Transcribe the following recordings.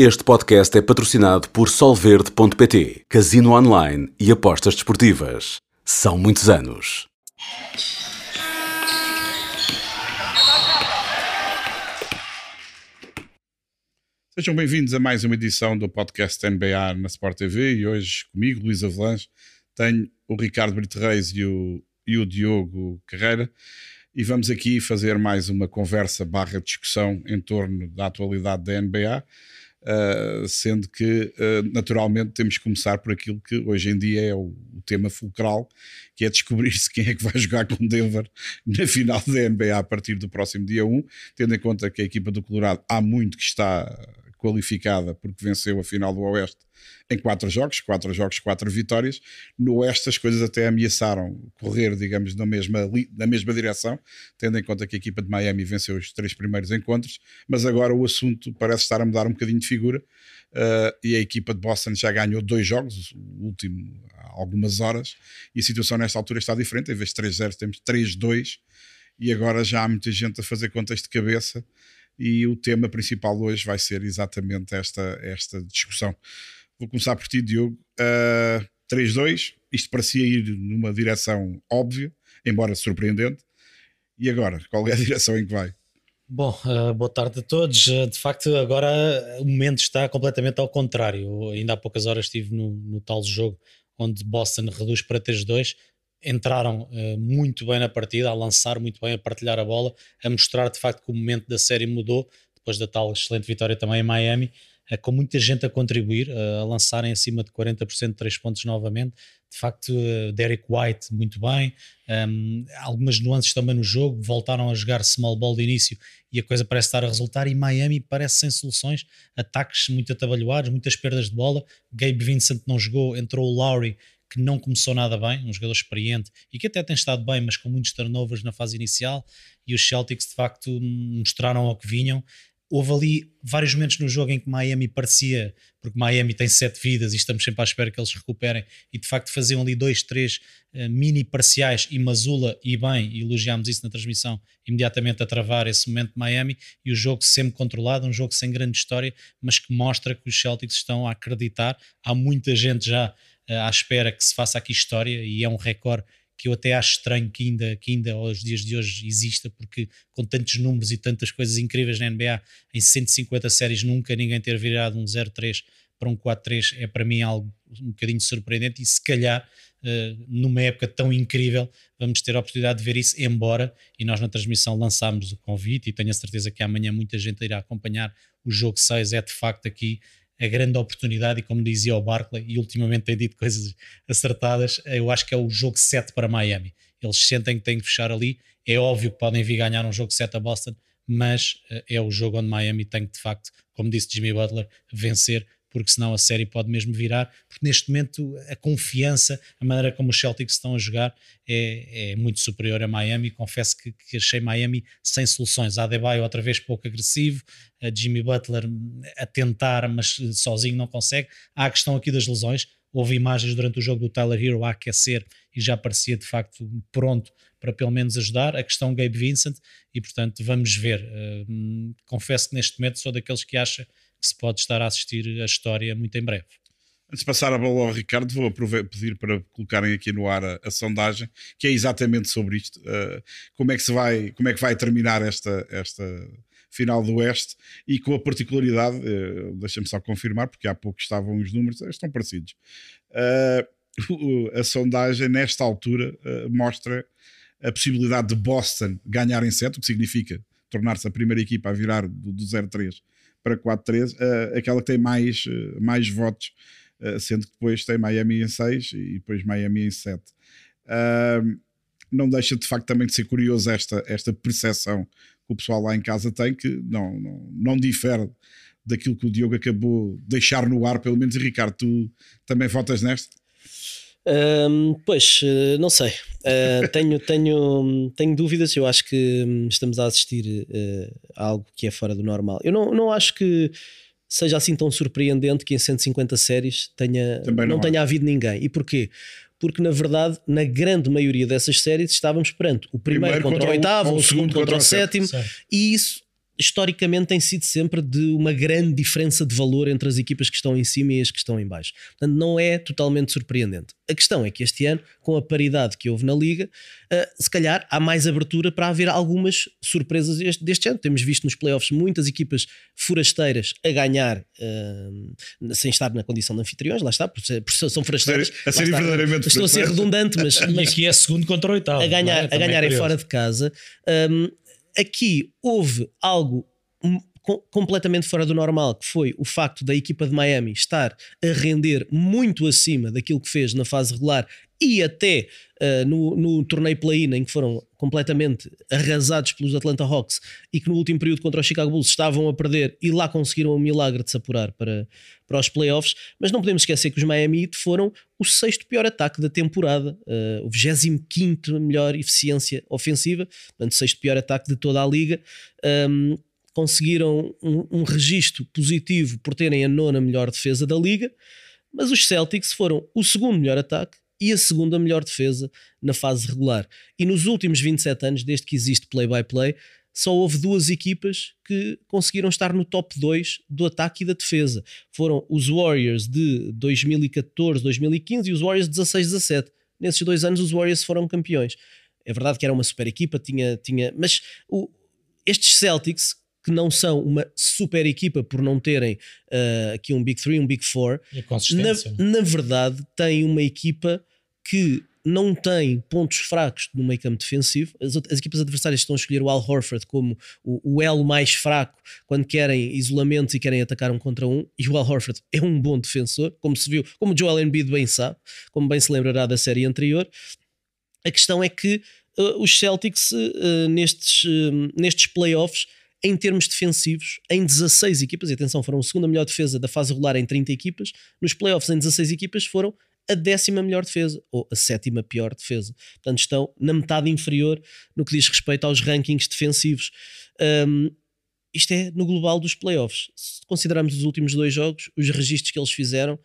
Este podcast é patrocinado por Solverde.pt, Casino Online e Apostas Desportivas. São muitos anos. Sejam bem-vindos a mais uma edição do podcast NBA na Sport TV e hoje comigo, Luís Avelange, tenho o Ricardo Brito Reis e o, e o Diogo Carreira e vamos aqui fazer mais uma conversa barra discussão em torno da atualidade da NBA Uh, sendo que uh, naturalmente temos que começar por aquilo que hoje em dia é o, o tema fulcral, que é descobrir-se quem é que vai jogar com Denver na final da NBA a partir do próximo dia 1, tendo em conta que a equipa do Colorado há muito que está qualificada porque venceu a final do Oeste em quatro jogos, quatro jogos, quatro vitórias. No Oeste as coisas até ameaçaram correr, digamos, na mesma, na mesma direção, tendo em conta que a equipa de Miami venceu os três primeiros encontros, mas agora o assunto parece estar a mudar um bocadinho de figura uh, e a equipa de Boston já ganhou dois jogos, o último há algumas horas, e a situação nesta altura está diferente, em vez de 3-0 temos 3-2 e agora já há muita gente a fazer contas de cabeça e o tema principal hoje vai ser exatamente esta, esta discussão. Vou começar por ti, Diogo. Uh, ah, 3-2, isto parecia ir numa direção óbvia, embora surpreendente. E agora, qual é a direção em que vai? Bom, uh, boa tarde a todos. Uh, de facto, agora o momento está completamente ao contrário. Ainda há poucas horas estive no, no tal jogo onde Boston reduz para 3-2. Entraram uh, muito bem na partida, a lançar muito bem, a partilhar a bola, a mostrar de facto que o momento da série mudou depois da tal excelente vitória também em Miami com muita gente a contribuir, a lançarem acima de 40% de 3 pontos novamente. De facto, Derek White muito bem, um, algumas nuances também no jogo, voltaram a jogar small ball de início e a coisa parece estar a resultar. E Miami parece sem soluções, ataques muito atabalhoados, muitas perdas de bola. Gabe Vincent não jogou, entrou o Lowry que não começou nada bem, um jogador experiente e que até tem estado bem, mas com muitos turnovers na fase inicial. E os Celtics de facto mostraram ao que vinham houve ali vários momentos no jogo em que Miami parecia, porque Miami tem sete vidas e estamos sempre à espera que eles recuperem, e de facto faziam ali dois, três uh, mini parciais e Mazula e bem, e elogiámos isso na transmissão, imediatamente a travar esse momento de Miami, e o jogo sempre controlado, um jogo sem grande história, mas que mostra que os Celtics estão a acreditar. Há muita gente já à espera que se faça aqui história, e é um recorde que eu até acho estranho que ainda, que ainda aos dias de hoje exista, porque com tantos números e tantas coisas incríveis na NBA, em 150 séries nunca ninguém ter virado um 0-3 para um 4-3 é para mim algo um bocadinho surpreendente e se calhar uh, numa época tão incrível vamos ter a oportunidade de ver isso, embora e nós na transmissão lançámos o convite e tenho a certeza que amanhã muita gente irá acompanhar o jogo 6, é de facto aqui a grande oportunidade, e como dizia o Barclay, e ultimamente tem dito coisas acertadas, eu acho que é o jogo 7 para Miami. Eles sentem que têm que fechar ali. É óbvio que podem vir ganhar um jogo 7 a Boston, mas uh, é o jogo onde Miami tem que, de facto, como disse Jimmy Butler, vencer porque senão a série pode mesmo virar, porque neste momento a confiança, a maneira como os Celtics estão a jogar é, é muito superior a Miami, confesso que, que achei Miami sem soluções, a Adebayo outra vez pouco agressivo, a Jimmy Butler a tentar, mas sozinho não consegue, há a questão aqui das lesões, houve imagens durante o jogo do Tyler Hero a aquecer e já parecia de facto pronto para pelo menos ajudar. A questão Gabe Vincent, e portanto vamos ver. Uh, confesso que neste momento sou daqueles que acha que se pode estar a assistir a história muito em breve. Antes de passar a bola ao Ricardo, vou pedir para colocarem aqui no ar a, a sondagem, que é exatamente sobre isto. Uh, como, é que se vai, como é que vai terminar esta, esta final do Oeste e com a particularidade, uh, deixa-me só confirmar, porque há pouco estavam os números, estão parecidos. Uh, a sondagem, nesta altura, mostra a possibilidade de Boston ganhar em 7, o que significa tornar-se a primeira equipa a virar do, do 0-3 para 4-3, uh, aquela que tem mais, uh, mais votos, uh, sendo que depois tem Miami em 6 e depois Miami em 7. não deixa de facto também de ser curioso esta, esta percepção que o pessoal lá em casa tem, que não, não, não difere daquilo que o Diogo acabou de deixar no ar, pelo menos. E Ricardo, tu também votas nesta? Um, pois, eh, não sei. Uh, tenho, tenho, tenho dúvidas. Eu acho que hum, estamos a assistir uh, a algo que é fora do normal. Eu não, não acho que seja assim tão surpreendente que em 150 séries tenha, não, não tenha havido ninguém. E porquê? Porque, na verdade, na grande maioria dessas séries estávamos perante o primeiro, primeiro contra, contra, o oitavo, o, segundo contra, contra o sétimo, e isso historicamente tem sido sempre de uma grande diferença de valor entre as equipas que estão em cima e as que estão em baixo. Portanto, não é totalmente surpreendente. A questão é que este ano, com a paridade que houve na Liga, uh, se calhar há mais abertura para haver algumas surpresas deste, deste ano. Temos visto nos playoffs muitas equipas forasteiras a ganhar uh, sem estar na condição de anfitriões, lá está, porque são forasteiras. A ser verdadeiramente Estou a ser redundante, mas, mas e aqui é segundo contra oitavo. A ganhar, é? a ganharem fora de casa. Um, aqui houve algo completamente fora do normal, que foi o facto da equipa de Miami estar a render muito acima daquilo que fez na fase regular e até uh, no, no torneio play-in, em que foram completamente arrasados pelos Atlanta Hawks e que no último período contra os Chicago Bulls estavam a perder e lá conseguiram o milagre de se apurar para, para os playoffs. Mas não podemos esquecer que os Miami Heat foram o sexto pior ataque da temporada, uh, o 25 melhor eficiência ofensiva, portanto, sexto pior ataque de toda a liga. Um, conseguiram um, um registro positivo por terem a nona melhor defesa da liga, mas os Celtics foram o segundo melhor ataque e a segunda melhor defesa na fase regular. E nos últimos 27 anos, desde que existe play-by-play, só houve duas equipas que conseguiram estar no top 2 do ataque e da defesa. Foram os Warriors de 2014, 2015 e os Warriors de 16, 17. Nesses dois anos os Warriors foram campeões. É verdade que era uma super equipa, tinha, tinha mas o, estes Celtics que não são uma super equipa por não terem uh, aqui um Big 3, um Big 4, na, na verdade têm uma equipa que não tem pontos fracos no meio campo defensivo. As, as, equipas adversárias estão a escolher o Al Horford como o, o, elo mais fraco quando querem isolamentos e querem atacar um contra um. E o Al Horford é um bom defensor, como se viu, como o Joel Embiid bem sabe, como bem se lembrará da série anterior. A questão é que uh, os Celtics, uh, nestes, uh, nestes playoffs, em termos defensivos, em 16 equipas, e atenção, foram a segunda melhor defesa da fase regular em 30 equipas, nos playoffs em 16 equipas foram a décima melhor defesa, ou a sétima pior defesa. Portanto, estão na metade inferior no que diz respeito aos rankings defensivos. Um, isto é no global dos playoffs. Se considerarmos os últimos dois jogos, os registros que eles fizeram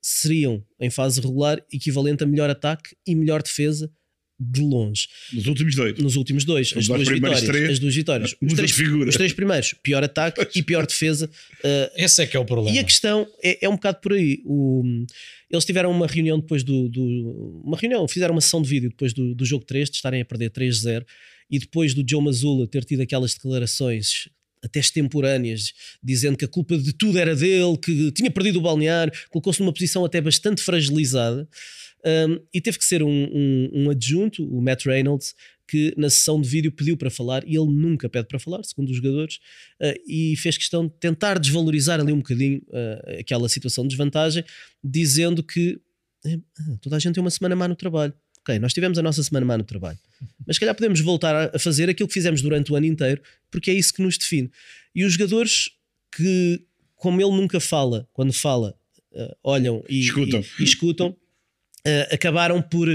seriam, em fase regular, equivalente a melhor ataque e melhor defesa de longe. Nos últimos dois. Nos últimos dois. As duas, vitórias, três, as duas vitórias. Os três, os três, primeiros, pior ataque e pior defesa. Uh, Esse é que é o problema. E a questão é, é um bocado por aí. O, eles tiveram uma reunião depois do, do, Uma reunião, fizeram uma sessão de vídeo depois do, do jogo 3, de estarem a perder 3-0, e depois do Joe Mazzulla ter tido aquelas declarações até extemporâneas, dizendo que a culpa de tudo era dele, que tinha perdido o balneário, colocou-se numa posição até bastante fragilizada. Um, e teve que ser um, um, um, adjunto, o Matt Reynolds, que na sessão de vídeo pediu para falar e ele nunca pede para falar, segundo os jogadores, uh, e fez questão de tentar desvalorizar ali um bocadinho uh, aquela situação de desvantagem, dizendo que eh, toda a gente tem uma semana má no trabalho. Ok, nós tivemos a nossa semana má no trabalho, mas se calhar podemos voltar a fazer aquilo que fizemos durante o ano inteiro, porque é isso que nos define. E os jogadores que, como ele nunca fala, quando fala, uh, olham e escutam. E, e escutam uh, acabaram por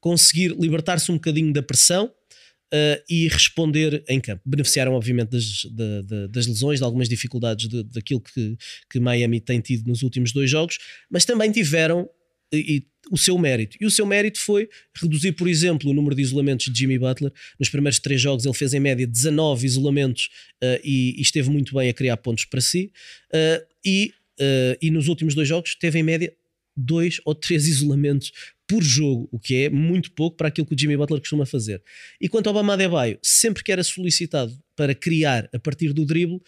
conseguir libertar-se um bocadinho da pressão uh, e responder em campo. Beneficiaram, obviamente, das, das lesões, de algumas dificuldades de, daquilo que, que Miami tem tido nos últimos dois jogos, mas também tiveram e, o seu mérito. E o seu mérito foi reduzir, por exemplo, o número de isolamentos de Jimmy Butler. Nos primeiros três jogos ele fez em média 19 isolamentos uh, e, e, esteve muito bem a criar pontos para si. Uh, e, uh, e nos últimos dois jogos teve em média dois ou três isolamentos por jogo, o que é muito pouco para aquilo que o Jimmy Butler costuma fazer. E quanto ao Bama Adebayo, sempre que era solicitado para criar a partir do drible,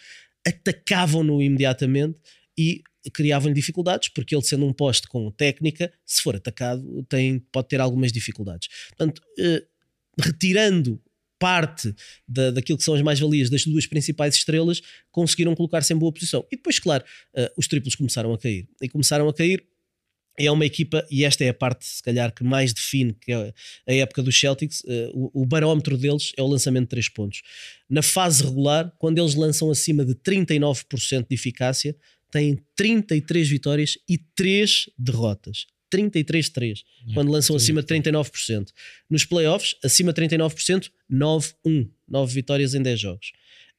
atacavam-no imediatamente e criavam-lhe dificuldades, porque ele sendo um poste com técnica, se for atacado, tem, pode ter algumas dificuldades. Portanto, eh, retirando parte da, daquilo que são as mais-valias das duas principais estrelas, conseguiram colocar-se em boa posição. E depois, claro, uh, os triplos começaram a cair. E começaram a cair é uma equipa, e esta é a parte, se calhar, que mais define que é a época dos Celtics. Uh, o, o, barómetro deles é o lançamento de 3 pontos. Na fase regular, quando eles lançam acima de 39% de eficácia, têm 33 vitórias e 3 derrotas. 33-3, é, quando lançam acima de 39%. Nos playoffs, acima de 39%, 9-1, 9 vitórias em 10 jogos.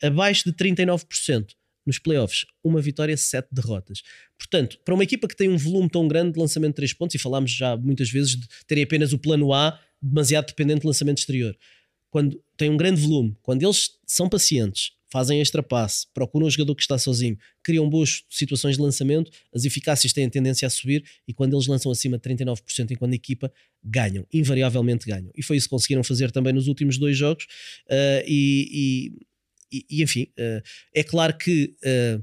Abaixo de 39%, nos playoffs, uma vitória, sete derrotas. Portanto, para uma equipa que tem um volume tão grande de lançamento de três pontos, e falámos já muitas vezes de terem apenas o plano A demasiado dependente de lançamento exterior, quando tem um grande volume, quando eles são pacientes, fazem extra passe, procuram o jogador que está sozinho, criam boas situações de lançamento, as eficácias têm tendência a subir e quando eles lançam acima de 39% enquanto equipa, ganham, invariavelmente ganham. E foi isso que conseguiram fazer também nos últimos dois jogos. Uh, e, e, e, enfim, uh, é claro que. Uh,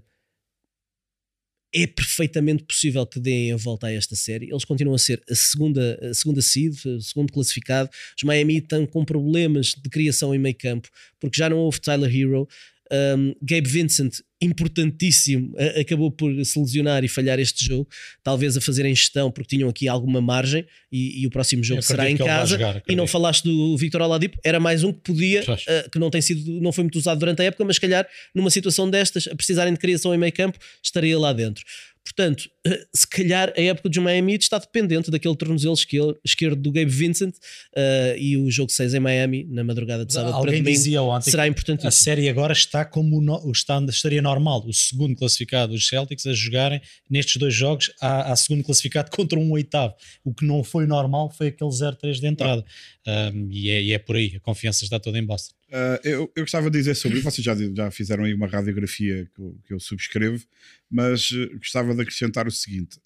é perfeitamente possível que deem a volta a esta série. Eles continuam a ser a segunda, a segunda seed, o segundo classificado. Os Miami estão com problemas de criação em meio campo, porque já não houve Tyler Hero. Um, Gabe Vincent, importantíssimo, acabou por se lesionar e falhar este jogo, talvez a fazer em gestão, porque tinham aqui alguma margem e, e o próximo jogo será em casa. Jogar, e não falaste do Victor Oladipo, era mais um que podia, uh, que não tem sido, não foi muito usado durante a época, mas se calhar numa situação destas, a precisarem de criação em meio campo, estaria lá dentro. Portanto, eh, se calhar a época de Miami está dependente daquele tornozelo esquerdo do Gabe Vincent uh, e o jogo 6 em Miami na madrugada de sábado Alguém para dizia ontem será importante. A série agora está como no, está, estaria normal, o segundo classificado, os Celtics, a jogarem nestes dois jogos a, a segundo classificado contra um oitavo. O que não foi normal foi aquele 0-3 de entrada. Um, e, é, e, é, por aí, a confiança está toda em Boston. Uh, eu, eu, gostava de dizer sobre vocês já, já fizeram aí uma radiografia que eu, que eu subscrevo, mas uh, gostava de acrescentar o seguinte: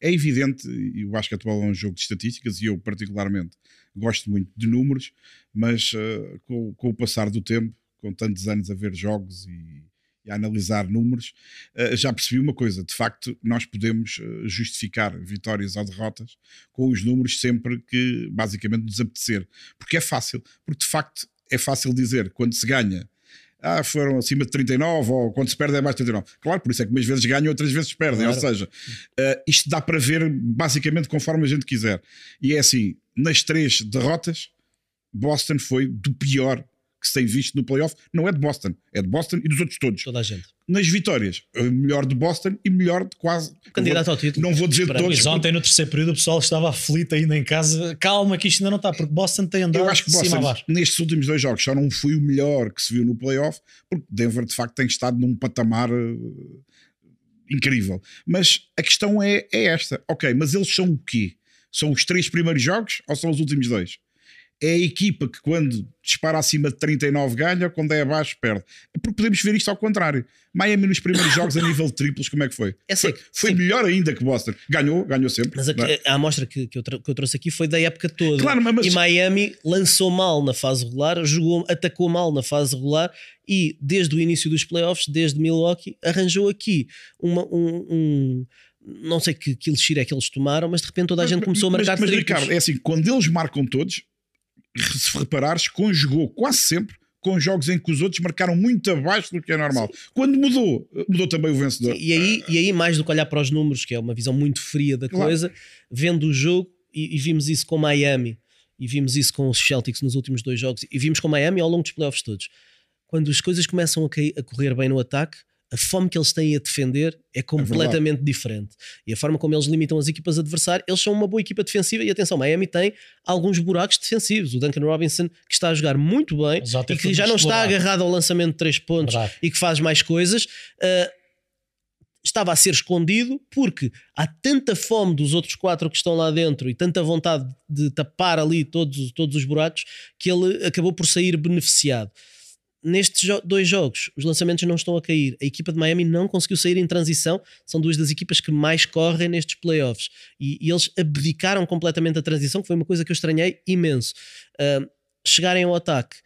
é evidente, e o basquetebol é um jogo de estatísticas, e eu particularmente gosto muito de números, mas com, com, o passar do tempo, com tantos anos a ver jogos e, e a analisar números, já percebi uma coisa: de facto, nós podemos justificar vitórias ou derrotas com os números sempre que basicamente nos apetecer, porque é fácil, porque de facto é fácil dizer quando se ganha. Ah, foram acima de 39 ou quando se perde é mais de 39. Claro, por isso é que umas vezes ganham, outras vezes perdem. Claro. Ou seja, uh, isto dá para ver basicamente conforme a gente quiser. E é assim: nas três derrotas, Boston foi do pior que se tem visto no playoff não é de Boston, é de Boston e dos outros todos. Toda a gente. Nas vitórias, melhor de Boston e melhor de quase. Candidato vou, ao título. Não vou dizer de todos. Mas ontem, no terceiro período, o pessoal estava aflito ainda em casa. Calma, que isto ainda não está, porque Boston tem andado. Eu acho que Boston, nestes últimos dois jogos, só não foi o melhor que se viu no playoff, porque Denver, de facto, tem estado num patamar. Uh, incrível. Mas a questão é, é esta. Ok, mas eles são o quê? São os três primeiros jogos ou são os últimos dois? É a equipa que quando dispara acima de 39 ganha, quando é abaixo perde. É porque podemos ver isto ao contrário. Miami nos primeiros jogos a nível de triplos, como é que foi? É foi, foi melhor ainda que Boston. Ganhou, ganhou sempre. Mas a, é? a amostra que, que, eu que, eu trouxe aqui foi da época toda. Claro, mas... E Miami lançou mal na fase regular, jogou, atacou mal na fase regular e desde o início dos playoffs, desde Milwaukee, arranjou aqui uma, um, um não sei que, que elixir é que eles tomaram, mas de repente toda a gente começou a marcar mas, mas Ricardo, é assim, quando eles marcam todos, se reparares, conjugou quase sempre com jogos em que os outros marcaram muito abaixo do que é normal. Sim. Quando mudou, mudou também o vencedor. Sim, e, aí, e aí, mais do que olhar para os números, que é uma visão muito fria da claro. coisa, vendo o jogo, e, e, vimos isso com Miami, e vimos isso com os Celtics nos últimos dois jogos, e vimos com Miami ao longo dos playoffs todos. Quando as coisas começam a, cair, a correr bem no ataque, a fome que eles têm a defender é completamente é diferente. E a forma como eles limitam as equipas adversárias, eles são uma boa equipa defensiva. E atenção, Miami tem alguns buracos defensivos. O Duncan Robinson, que está a jogar muito bem e que já não está agarrado ao lançamento de três pontos Verdade. e que faz mais coisas. Uh, estava a ser escondido porque há tanta fome dos outros quatro que estão lá dentro e tanta vontade de tapar ali todos, todos os buracos que ele acabou por sair beneficiado nestes jo dois jogos, os lançamentos não estão a cair. A equipa de Miami não conseguiu sair em transição. São duas das equipas que mais correm nestes playoffs. E, e eles abdicaram completamente a transição, que foi uma coisa que eu estranhei imenso. Uh, chegarem ao ataque,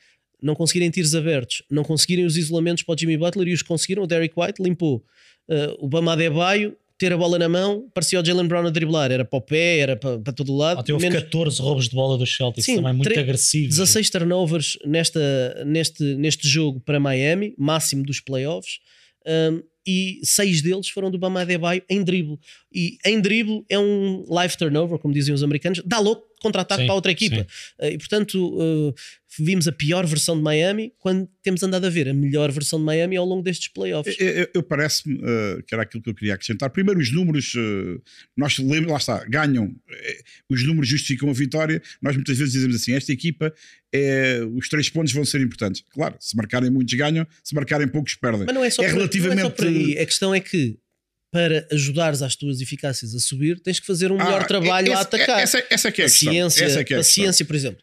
não conseguirem tiros abertos, não conseguirem os isolamentos para o Jimmy Butler e os conseguiram. O Derek White limpou. Uh, o Bama Adebayo ter a bola na mão, parecia o Jalen Brown a driblar, era para o pé, era para, para todo lado. Até houve menos... 14 roubos de bola dos Celtics, Sim, também muito 3, agressivos. 16 turnovers nesta, neste, neste jogo para Miami, máximo dos playoffs. Um, e seis deles foram do Bama Adebayo em drible. E em drible é um live turnover, como dizem os americanos, dá louco contra-ataque para outra equipa. Sim. E portanto, uh, vimos a pior versão de Miami quando temos andado a ver a melhor versão de Miami ao longo destes playoffs. Eu, eu, eu parece-me uh, que era aquilo que eu queria acrescentar. Primeiro, os números, uh, nós lembro, lá está, ganham, os números justificam a vitória. Nós muitas vezes dizemos assim: esta equipa, é, os três pontos vão ser importantes. Claro, se marcarem muitos ganham, se marcarem poucos perdem. Mas não é só, é por, relativamente... não é só por aí. A questão é que para ajudares as tuas eficácias a subir, tens que fazer um melhor ah, trabalho essa, a atacar. Essa, essa é que é a, a ciência, essa é que é a, a ciência, por exemplo,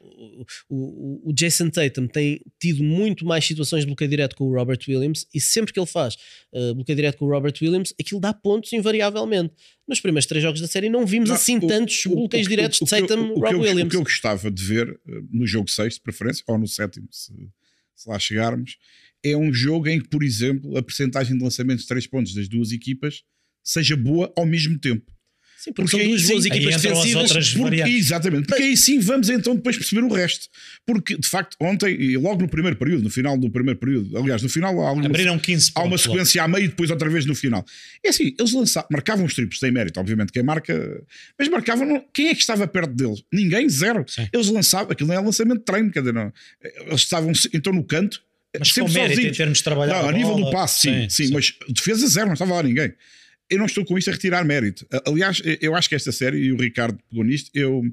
o, o Jason Tatum tem tido muito mais situações de bloqueio direto com o Robert Williams e sempre que ele faz uh, bloqueio direto com o Robert Williams, aquilo dá pontos invariavelmente. Nos primeiros três jogos da série não vimos Não, assim o- tantos o- bloqueios diretos de Tatum Rob Williams. O que eu gostava de ver eh, no jogo 6, de preferência, ou no sétimo, se, se lá chegarmos, é um jogo em que, por exemplo, a percentagem de lançamentos de 3 pontos das duas equipas seja boa ao mesmo tempo. Sim, porque, porque são duas boas sim- equipas defensivas. Porque, exatamente, porque aí sim vamos então depois perceber o resto. Porque, de facto, ontem, e logo no primeiro período, no final do primeiro período, aliás, no final há alguma, Abriram 15 há uma pontos. logo. sequência a meio e depois outra vez no final. É assim, eles lançavam, marcavam os triplos, tem mérito, obviamente, quem marca, mas marcavam, quem é que estava perto deles? Ninguém, zero. Sim. Eles lançavam, aquilo não é lançamento de treino, quer dizer, não. Eles estavam então no canto, Mas com sempre mérito em sozinhos. termos de trabalhar Não, a a nível bola. do passe, sim, sim, mas defesa zero, não estava lá ninguém. Eu não estou com isto a retirar mérito. Aliás, eu acho que esta série, e o Ricardo pegou nisto, eu,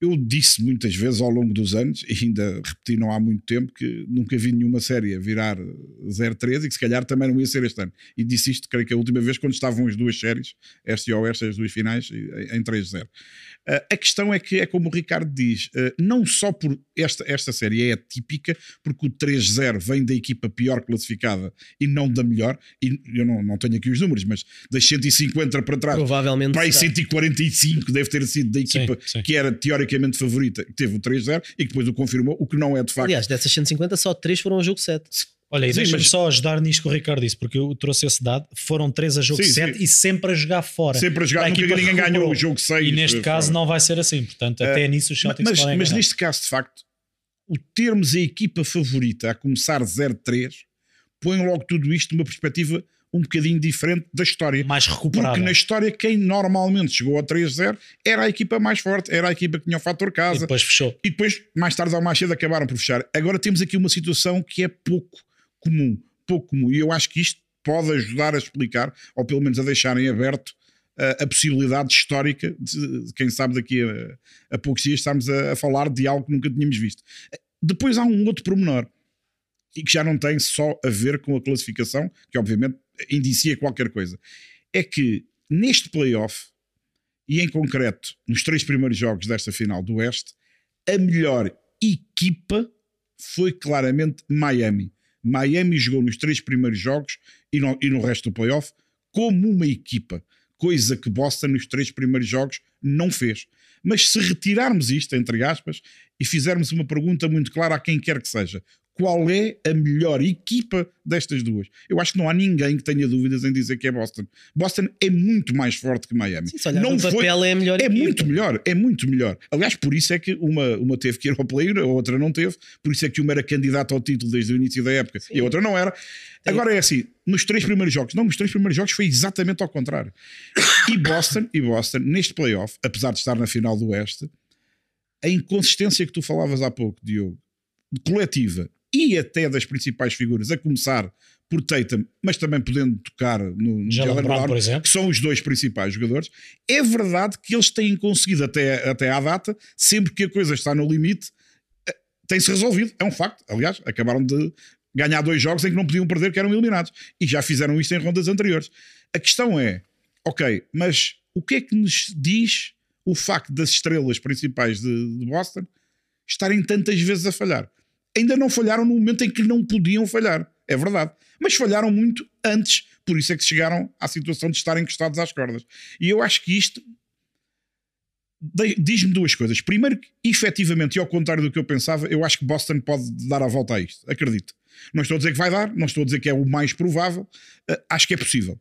eu disse muitas vezes ao longo dos anos, e ainda repeti não há muito tempo, que nunca vi nenhuma série a virar 0-3 e que se calhar também não ia ser este ano. E disse isto, creio que a última vez, quando estavam as duas séries, esta e oeste, as duas finais, em em 3-0. Uh, a questão é que é como o Ricardo diz, uh, não só por esta, esta série é atípica, porque o 3-0 vem da equipa pior classificada e não da melhor, e eu não, não tenho aqui os números, mas das 150 para trás, Provavelmente. para aí será. 145 deve ter sido da equipa sim. que era teoricamente favorita, que teve o 3-0 e que depois o confirmou, o que não é de facto. Aliás, dessas 150, só 3 foram ao jogo 7. Olha, e deixa-me mas- só ajudar nisto que o Ricardo disse, porque eu trouxe esse dado. Foram três a jogo Sim, 7 sim. e sempre a jogar fora. Sempre a jogar, nunca equipa ninguém que ganhou recuperou. o jogo 6. E neste caso não vai ser assim. Portanto, até nisso os Celtics mas, podem mas ganhar. neste caso, de facto, o termos a equipa favorita a começar 0-3 põe logo tudo isto numa perspectiva um bocadinho diferente da história. mais recuperado. Porque na história, quem normalmente chegou a 3-0 era a equipa mais forte, era a equipa que tinha o fator E casa. depois fechou. E depois, mais tarde ou mais cedo, acabaram por fechar. Agora temos aqui uma situação que é pouco comum. Pouco comum. E eu acho que isto pode ajudar a explicar, ou pelo menos a deixarem aberto, a, a possibilidade histórica de, de, quem sabe, daqui a, a poucos dias estarmos a, a falar de algo que nunca tínhamos visto. Depois há um outro pormenor, e que já não tem só a ver com a classificação, que obviamente indicia qualquer coisa. É que neste playoff, e em concreto nos três primeiros jogos desta final do Oeste, a melhor equipa foi claramente Miami. Miami jogou nos três primeiros jogos e no, e no resto do playoff como uma equipa, coisa que Boston nos três primeiros jogos não fez. Mas se retirarmos isto, entre aspas, e fizermos uma pergunta muito clara a quem quer que seja, qual é a melhor equipa destas duas? Eu acho que não há ninguém que tenha dúvidas em dizer que é Boston. Boston é muito mais forte que Miami. Sim, não no papel é a melhor é equipa. muito melhor, é muito melhor. Aliás, por isso é que uma, uma teve que ir ao player, a outra não teve, por isso é que uma era candidata ao título desde o início da época e a outra não era. Agora é assim, nos três primeiros jogos, não, nos três primeiros jogos foi exatamente ao contrário. E Boston, e Boston, neste playoff, apesar de estar na final do Oeste, a inconsistência que tu falavas há pouco, Diogo, coletiva e até das principais figuras, a começar por Tatum, mas também podendo tocar no, Jalen Brown, por exemplo. que são os dois principais jogadores, é verdade que eles têm conseguido até, até à data, sempre que a coisa está no limite, eh, tem-se resolvido. É um facto. Aliás, acabaram de ganhar dois jogos em que não podiam perder, que eram eliminados. E já fizeram isto em rondas anteriores. A questão é, ok, mas o que é que nos diz o facto das estrelas principais de, de Boston estarem tantas vezes a falhar? Ainda não falharam no momento em que não podiam falhar. É verdade. Mas falharam muito antes. Por isso é que chegaram à situação de estarem encostados às cordas. E eu acho que isto diz-me duas coisas. Primeiro, que, efetivamente, e ao contrário do que eu pensava, eu acho que Boston pode dar a volta a isto. Acredito. Não estou a dizer que vai dar, não estou a dizer que é o mais provável. Uh, acho que é possível.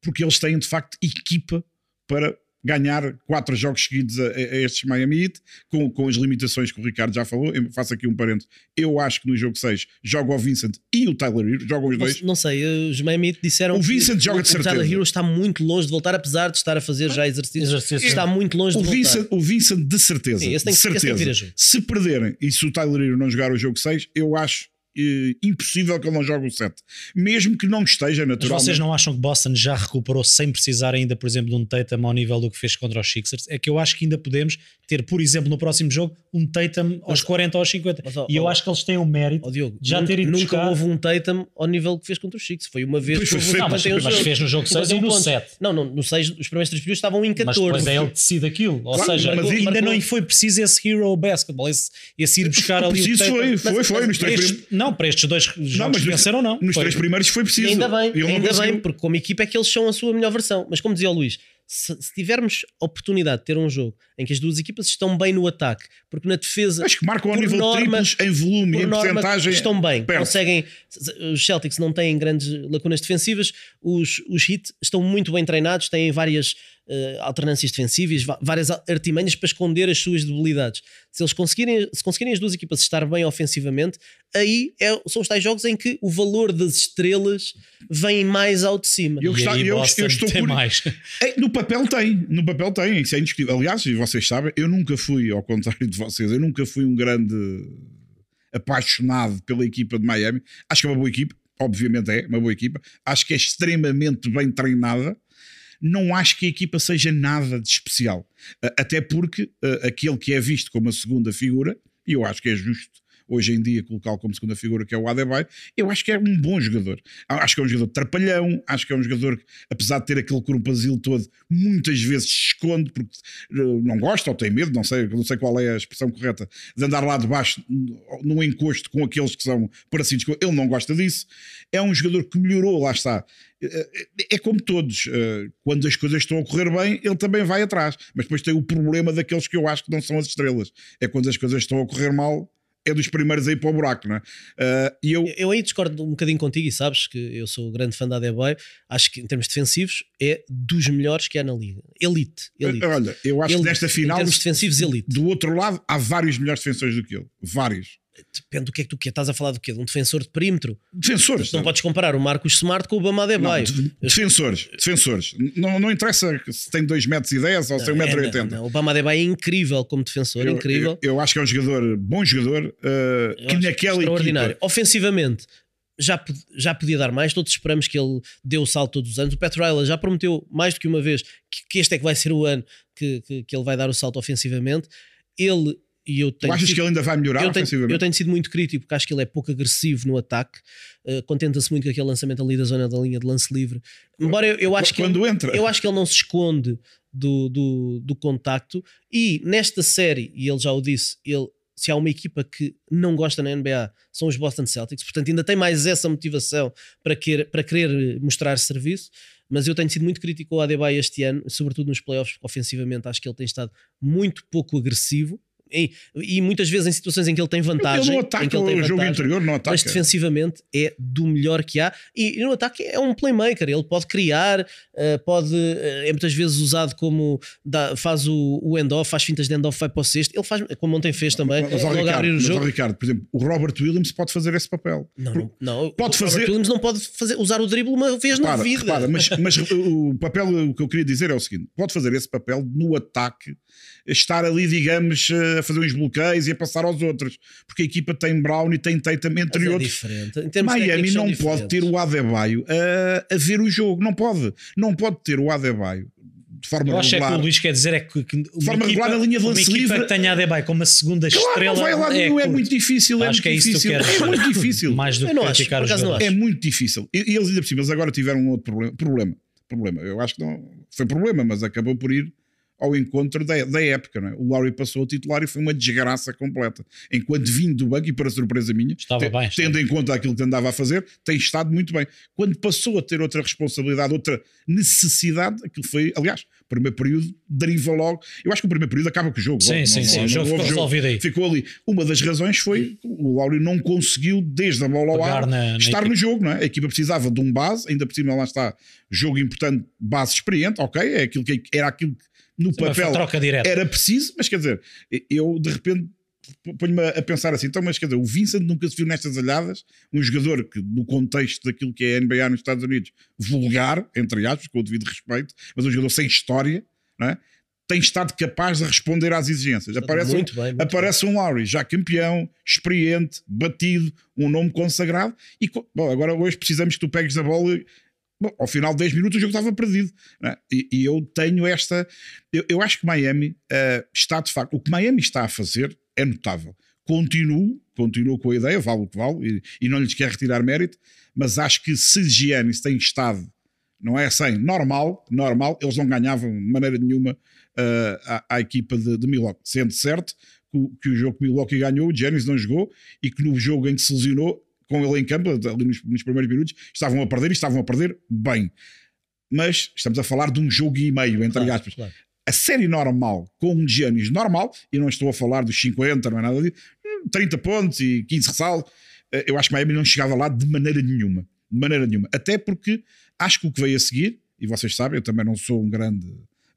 Porque eles têm, de facto, equipa para ganhar quatro jogos seguidos a, a- estes Miami Heat, com, com as limitações que o Ricardo já falou. Eu faço aqui um parente. Eu acho que no jogo 6 joga o Vincent e o Tyler Hero, jogam os Não, dois. não sei, os Miami Heat disseram O Vincent que joga o de certeza. Tyler Hero está muito longe de voltar, apesar de estar a fazer já exercícios. Exercícios. Está muito longe O de voltar. Vincent, o Vincent de certeza. Sim, esse tem de que- esse tem que certeza. vir a jogo. Se perderem e se o Tyler Hero não jogar o jogo 6, eu acho, eh, impossível que ele não jogue o 7. Mesmo que não esteja, Mas naturalmente. vocês não acham que Boston já recuperou sem precisar ainda, por exemplo, de um Tatum ao nível do que fez contra os Sixers? É que eu acho que ainda podemos ter, por exemplo, no próximo jogo, um Tatum aos 40 ou aos 50. Mas, ó, e eu ó, acho que eles têm o mérito Ó, Diogo, de já ter ido nunca buscar. houve um Tatum ao nível que fez contra os Chiefs. Foi uma vez Pois que foi houve um mas- mas jogo. fez no jogo Com seis e 51 no pontos. sete. Não, não, no 6, os primeiros 3 períodos estavam em Mas 14. depois é ele que decide aquilo. Ou Claro, seja, mas ainda marcou- não foi preciso esse hero basketball, esse, esse ir buscar ali Preciso o Tatum. foi, foi, Mas- foi, mas nos três Não, para estes dois jogos Não, mas venceram não. Nos Foi- três primeiros foi preciso. E ainda bem, Ele ainda conseguiu. bem, porque como equipa é que eles são a sua melhor versão. Mas como dizia o Luís, se, se tivermos a oportunidade de ter um jogo em que as duas equipas estão bem no ataque, porque na defesa Acho que marcam ao nível norma- de triplos em volume em norma, porcentagem. estão bem, perto. conseguem. Os Celtics não têm grandes lacunas defensivas, os, os Heat estão muito bem treinados, têm várias eh, alternâncias defensivas, va- várias artimanhas para esconder as suas debilidades. Se eles conseguirem, se conseguirem as duas equipas estar bem ofensivamente, aí é- são os tais jogos em que o valor das estrelas vem mais ao de cima. Eu E gostava- eu- eu estou por- mais. É, no papel tem, no papel tem, isso é indiscutível. Aliás, e vocês sabem, eu nunca fui, ao contrário de vocês, eu nunca fui um grande apaixonado pela equipa de Miami. Acho que é uma boa equipa, obviamente é uma boa equipa. Acho que é extremamente bem treinada. Não acho que a equipa seja nada de especial. A- Até porque uh, aquele que é visto como a segunda figura, e eu acho que é justo hoje em dia colocá-lo como segunda figura, que é o Adebayo, eu acho que é um bom jogador. Acho que é um jogador trapalhão, acho que é um jogador que, apesar de ter aquele corpazil todo, muitas vezes se esconde porque uh, não gosta ou tem medo, não sei, não sei qual é a expressão correta, de andar lá de baixo num encosto com aqueles que são parecidos com ele. Não gosta disso. É um jogador que melhorou, lá está. É como todos, quando as coisas estão a correr bem, ele também vai atrás. Mas depois tem o problema daqueles que eu acho que não são as estrelas. É quando as coisas estão a correr mal, é dos primeiros a ir para o buraco, não é? Uh, e eu, Eu aí discordo um bocadinho contigo e sabes que eu sou grande fã da Adebayo. Acho que em termos defensivos é dos melhores que há na liga. Elite. elite. olha, eu acho Elite. que nesta final, Em termos defensivos, elite. do outro lado, há vários melhores defensores do que ele. Vários. Depende do que é que tu quer. Estás a falar do quê? De um defensor de perímetro. Defensores. Não podes comparar o Marcos Smart com o Bama Adebayo. de- defensores, defensores. Não, não interessa se tem 2 metros e 10 ou se tem 1,80m. É, não, não. O Bama Adebayo é incrível como defensor, Eu, incrível. eu, eu acho que é um jogador, bom jogador, uh, que naquela extraordinário. equipa. Ofensivamente, já, já podia dar mais. Todos esperamos que ele dê o salto todos os anos. O Pat Riley já prometeu mais do que uma vez que, que este é que vai ser o ano que, que, que ele vai dar o salto ofensivamente. Ele e eu Tu tenho achas sido- que ele ainda vai melhorar eu tenho, eu tenho sido muito crítico porque acho que ele é pouco agressivo no ataque. Uh, Contenta-se muito com aquele lançamento ali da zona da linha de lance livre. Embora eu, eu acho que Quando ele, entra. eu acho que ele não se esconde do, do, do contacto. E nesta série, e ele já o disse, ele, se há uma equipa que não gosta na NBA, são os Boston Celtics. Portanto, ainda tem mais essa motivação para, querer para querer mostrar serviço. Mas eu tenho sido muito crítico ao Adebayo este ano, sobretudo nos playoffs, porque ofensivamente acho que ele tem estado muito pouco agressivo. E, e muitas vezes em situações em que ele tem vantagem, ele não em ataca que ele tem o jogo vantagem, interior, não ataca. mas defensivamente é do melhor que há e, e no ataque é um playmaker, ele pode criar, eh, pode, eh, é muitas vezes usado como dá- faz o, o end-off, faz fintas de end-off, vai para o sexto, ele faz, como ontem fez também, Mas, logo a Ricardo, abrir o mas, jogo. Ricardo, por exemplo, o Robert Williams pode fazer esse papel. Não, não, não, Pode o fazer- Robert Williams não pode fazer, usar o drible uma vez na Repara, vida. repara, mas, mas o papel, o que eu queria dizer é o seguinte: pode fazer esse papel no ataque, estar ali, digamos, a fazer uns bloqueios e a passar aos outros, porque a equipa tem Brown e tem Tatum, entre Mas é outros. diferente. Em termos Miami não pode ter o Adebayo a, a ver o jogo, não pode. Não pode ter o Adebayo de forma Eu acho é que regular. o Luís quer dizer é que, que uma Forma equipa, regular na linha de uma lance equipa livre- que tenha a Debay como a segunda Claro, estrela não vai lá é, curto. muito difícil. É Acho muito que é isso que difícil. queres. É muito difícil. Mais do Eu que não acho, criticar por os acaso não jogadores. É muito difícil. E, e eles, ainda por cima, eles agora tiveram um outro problema. Problema. problema. Eu acho que não foi problema, mas acabou por ir ao encontro da, da época. Não é? O Lowry passou a titular e foi uma desgraça completa. Enquanto vindo do banco, e para surpresa minha, Estava te- bem, estava. tendo em conta aquilo que andava a fazer, tem estado muito bem. Quando passou a ter outra responsabilidade, outra necessidade, aquilo foi, aliás, o primeiro período deriva logo. Eu acho que o primeiro período acaba com o jogo. Sim, logo, sim, não- sim, não o jogo houve ficou resolvido aí. Ficou ali. Uma das razões foi que o Lowry não conseguiu, desde a bola ao ar, na- na estar equipa. no jogo, não é? A equipa precisava de um base, ainda por cima lá está, jogo importante, base experiente, ok, é aquilo que era aquilo que no Sim, papel era preciso, mas quer dizer, eu de repente ponho-me a pensar assim, então, mas quer dizer, o Vincent nunca se viu nestas alhadas, um jogador que, no contexto daquilo que é a NBA nos Estados Unidos, vulgar, entre aspas, com o devido respeito, mas um jogador sem história, não é? tem estado capaz de responder às exigências. Aparece, muito bem, muito aparece um Lowry já campeão, experiente, batido, um nome consagrado. E bom, agora hoje precisamos que tu pegues a bola. Bom, ao final de 10 minutos o jogo estava perdido. É? E, e, eu tenho esta. Eu, eu acho que Miami uh, está de facto. O que Miami está a fazer é notável. Continuo, continuo com a ideia, vale o que vale, e, e não lhes quero retirar mérito, mas acho que se Giannis tem estado não é assim, normal, normal, eles não ganhavam de maneira nenhuma uh, à, à, equipa de, de Milwaukee. Sendo certo que, que, o jogo que Milwaukee ganhou, o Giannis não jogou e que no jogo em que se lesionou, com ele em campo, ali nos, nos primeiros minutos, estavam a perder e estavam a perder bem. Mas estamos a falar de um jogo e meio, entre claro, aspas. Claro. A série normal, com um Giannis normal, e não estou a falar dos 50, não é nada disso, 30 pontos e 15 ressaltos, eh, eu acho que Miami não chegava lá de maneira nenhuma. De maneira nenhuma. Até porque acho que o que veio a seguir, e vocês sabem, eu também não sou um grande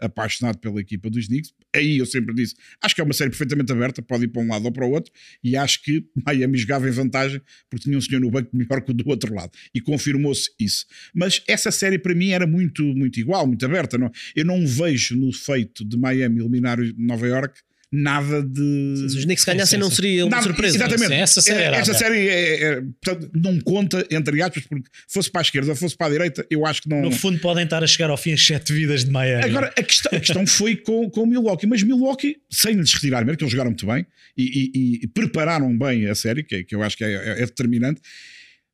apaixonado pela equipa dos Knicks. Aí eu sempre disse, acho que é uma série perfeitamente aberta, pode ir para um lado ou para o outro, e acho que Miami jogava em vantagem porque tinha um senhor no banco melhor que o do outro lado, e confirmou-se isso. Mas essa série para mim era muito, muito igual, muito aberta. Não? Eu não vejo no feito de Miami eliminar Nova York nada de. Se os Knicks ganhassem, não seria uma nada, surpresa. Exatamente. Sim, essa série, é, essa série é, é, portanto, não conta, entre aspas, porque fosse para a esquerda ou fosse para a direita, eu acho que não. No fundo, podem estar a chegar ao fim as sete vidas de Miami. Agora, a questão, a questão foi com, com o Milwaukee, mas Milwaukee, sem lhes retirar mesmo, que eles jogaram muito bem e, e, e prepararam bem a série, que, que eu acho que é, é, é determinante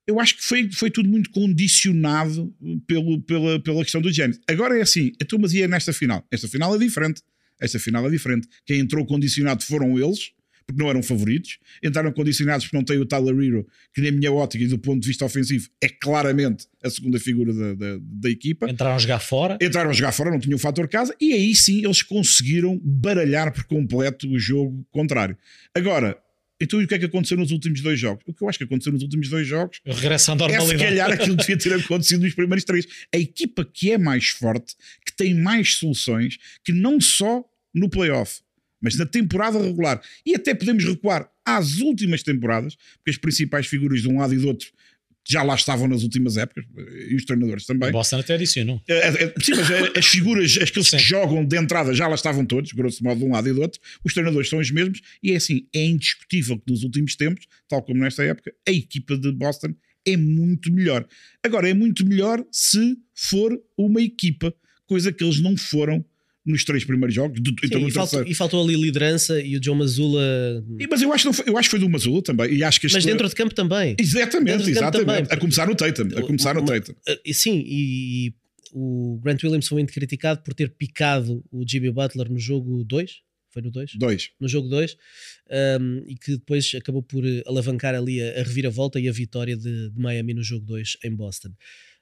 eu acho que foi, foi tudo muito condicionado pelo, pela, pela questão do Giannis. Agora é assim, a turma dizia nesta final. Esta final é diferente. Esta final é diferente. Quem entrou condicionado foram eles, porque não eram favoritos. Entraram condicionados porque não tem o Tyler Hero, que na minha ótica e do ponto de vista ofensivo é claramente a segunda figura da, da, da, equipa. Entraram a jogar fora. Entraram a jogar fora, não tinham o fator casa, e aí sim eles conseguiram baralhar por completo o jogo contrário. Agora, então, o que é que aconteceu nos últimos dois jogos? O que eu acho que aconteceu nos últimos dois jogos Regressa à normalidade. é se calhar aquilo que devia ter acontecido nos primeiros três. A equipa que é mais forte, que tem mais soluções, que não só no playoff, mas na temporada regular. E até podemos recuar às últimas temporadas, porque as principais figuras de um lado e do outro já lá estavam nas últimas épocas, e os treinadores também. O Boston até adicionou. É, é, é, sim, mas as figuras, aqueles Sim. que jogam de entrada já lá estavam todos, grosso modo, de um lado e do outro. Os treinadores são os mesmos, e é assim, é indiscutível que nos últimos tempos, tal como nesta época, a equipa de Boston é muito melhor. Agora, é muito melhor se for uma equipa, coisa que eles não foram nos três primeiros jogos. Do, Sim, e, faltou, e, faltou, ali liderança e o Joe Mazula. E, mas eu acho, eu acho que foi do Mazula também. E acho que mas dentro de campo também. Exatamente, exatamente. Também, a começar no Tatum. A começar no Tatum. Sim, e o Grant Williams foi muito criticado por ter picado o Jimmy Butler no jogo 2. Foi no 2? 2. No jogo 2. Um, e que depois acabou por alavancar ali a, a reviravolta e a vitória de, de Miami no jogo 2 em Boston.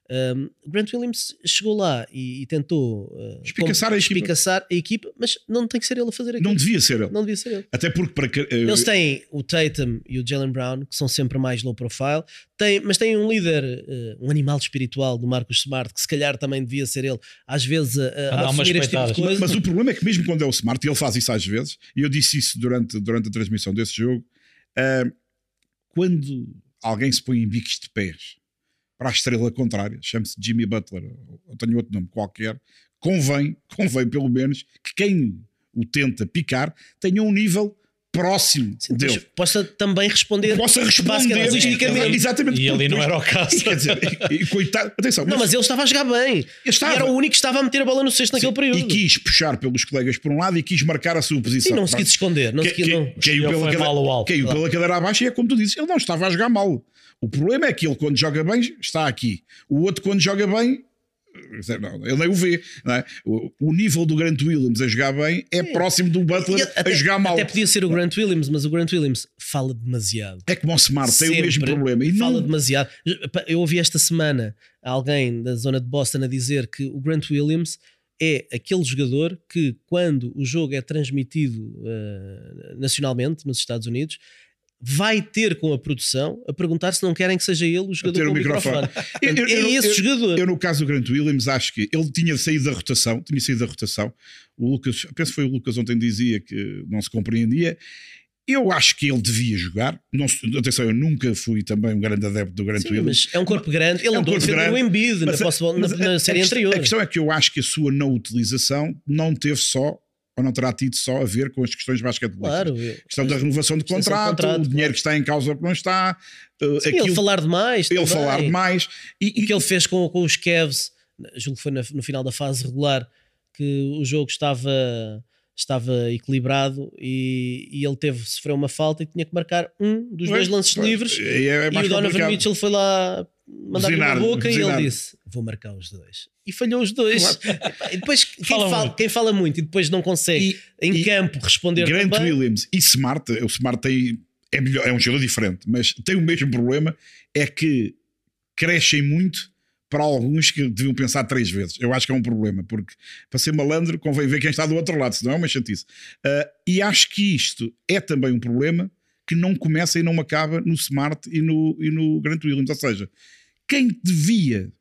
Um, Grant Williams chegou lá e, e tentou uh, espicaçar, a equipa. a equipa, mas não tem que ser ele a fazer aquilo. Não devia ser ele. Não devia ser ele. Até porque para que, uh, eles têm o Tatum e o Jalen Brown, que são sempre mais low profile, tem, mas tem um líder, uh, um animal espiritual do Marcus Smart, que se calhar também devia ser ele, às vezes a, a, a assumir este tipo de coisa. Mas o problema é que mesmo quando é o Smart, e ele faz isso às vezes, e eu disse isso durante, durante a transmissão desse jogo, quando alguém se põe em bicos de pés para a estrela contrária, chame-se Jimmy Butler, ou tenho outro nome qualquer, convém, convém pelo menos que quem o tenta picar tenha um nível próximo Sim, dele. Possa também responder. Possa responder logisticamente. Exatamente. E ali não era o caso. Quer dizer, e, e, coitado, atenção. Não, mas, mas, ele estava a jogar bem. Estava. era o único que estava a meter a bola no cesto naquele período. E quis puxar pelos colegas por um lado e quis marcar a sua posição. Sim, não se quis esconder. Não que, se quis, não. Caiu, pela cadeira, mal caiu pela cadeira abaixo e é como tu dizes, ele não estava a jogar mal. O problema é que ele, quando joga bem, está aqui. O outro, quando joga bem, não, ele nem o vê. É? O, o, nível do Grant Williams a jogar bem é próximo do Butler até, a jogar mal. Até podia ser o Grant Williams, mas o Grant Williams fala demasiado. É como o Smart, Sempre tem o mesmo problema. E fala não... demasiado. Eu ouvi esta semana alguém da zona de Boston a dizer que o Grant Williams é aquele jogador que, quando o jogo é transmitido uh, nacionalmente nos Estados Unidos, vai ter com a produção a perguntar se não querem que seja ele o jogador com o microfone. microfone. eu, eu, é esse eu, jogador. Eu, no caso do Grant Williams, acho que ele tinha saído da rotação, tinha saído da rotação. O Lucas, penso que foi o Lucas ontem dizia que não se compreendia. Eu acho que ele devia jogar. Não, atenção, eu nunca fui também um grande adepto do Grant Sim, Williams. Mas é um corpo grande. Ele é um andou corpo grande, o Embiid na, na, na, série a, anterior. A questão é que eu acho que a sua não utilização não teve só ou não terá tido só a ver com as questões basquetebolísticas? Claro. A questão da renovação de contrato, contrato, o dinheiro que está em causa que não está, uh, Sim, aquilo, ele falar demais. ele também. falar demais. E, o que ele fez com, com os Cavs, julgo que foi na- no final da fase regular, que o jogo estava, estava equilibrado e, e ele teve, sofreu uma falta e tinha que marcar um dos dois lances livres. É, e o Donovan. Mitchell foi lá mandar-lhe na Buzinar, boca e ele disse: Vou marcar os dois. E falhou os dois. E depois, quem Fala fala, muito. quem fala muito e depois não consegue E- em e campo responder Grant também. Williams e Smart, o Smart tem, é, melhor, é um jogador diferente, mas tem o mesmo problema: é que crescem muito para alguns que deviam pensar três vezes. Eu acho que é um problema, porque para ser malandro convém ver quem está do outro lado, senão é uma chatice. Ah, e acho que isto é também um problema que não começa e não acaba no Smart e no, e no Grant Williams. Ou seja, quem devia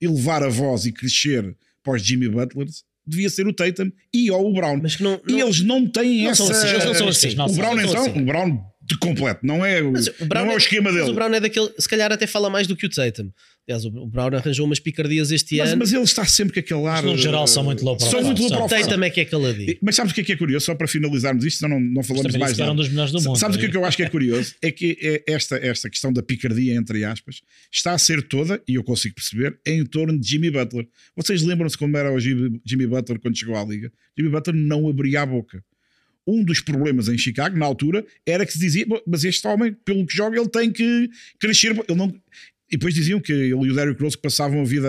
elevar a voz e crescer para os Jimmy Butlers devia ser o Tatum e ou o Brown. Mas que não, E não- eles não têm não essa. são assim, eles não são assim. Não o Brown, não então, assim. o Brown de completo, não é o, Mas o Brown não é o esquema mas dele. o Brown é daquele, se calhar até fala mais do que o Tatum. Aliás, o Brown arranjou umas picardias este Mas, ano. mas ele está sempre com aquele ar. Mas, no geral, são muito low São profile. muito low profile. Tatum é que é caladinho. Mas sabes o que é que é curioso? Só para finalizarmos isto, senão não, não falamos Também mais um nada. dos melhores do mundo. Sabes o que é que eu acho que é curioso? É que é esta, esta questão da picardia, entre aspas, está a ser toda, e eu consigo perceber, em torno de Jimmy Butler. Vocês lembram-se como era o Jimmy Butler quando chegou à liga? Jimmy Butler não abria a boca. Um dos problemas em Chicago, na altura, era que se dizia: "Bom, mas este homem, pelo que joga, ele tem que crescer. Ele não... E depois diziam que ele e o Derrick Rose passavam a vida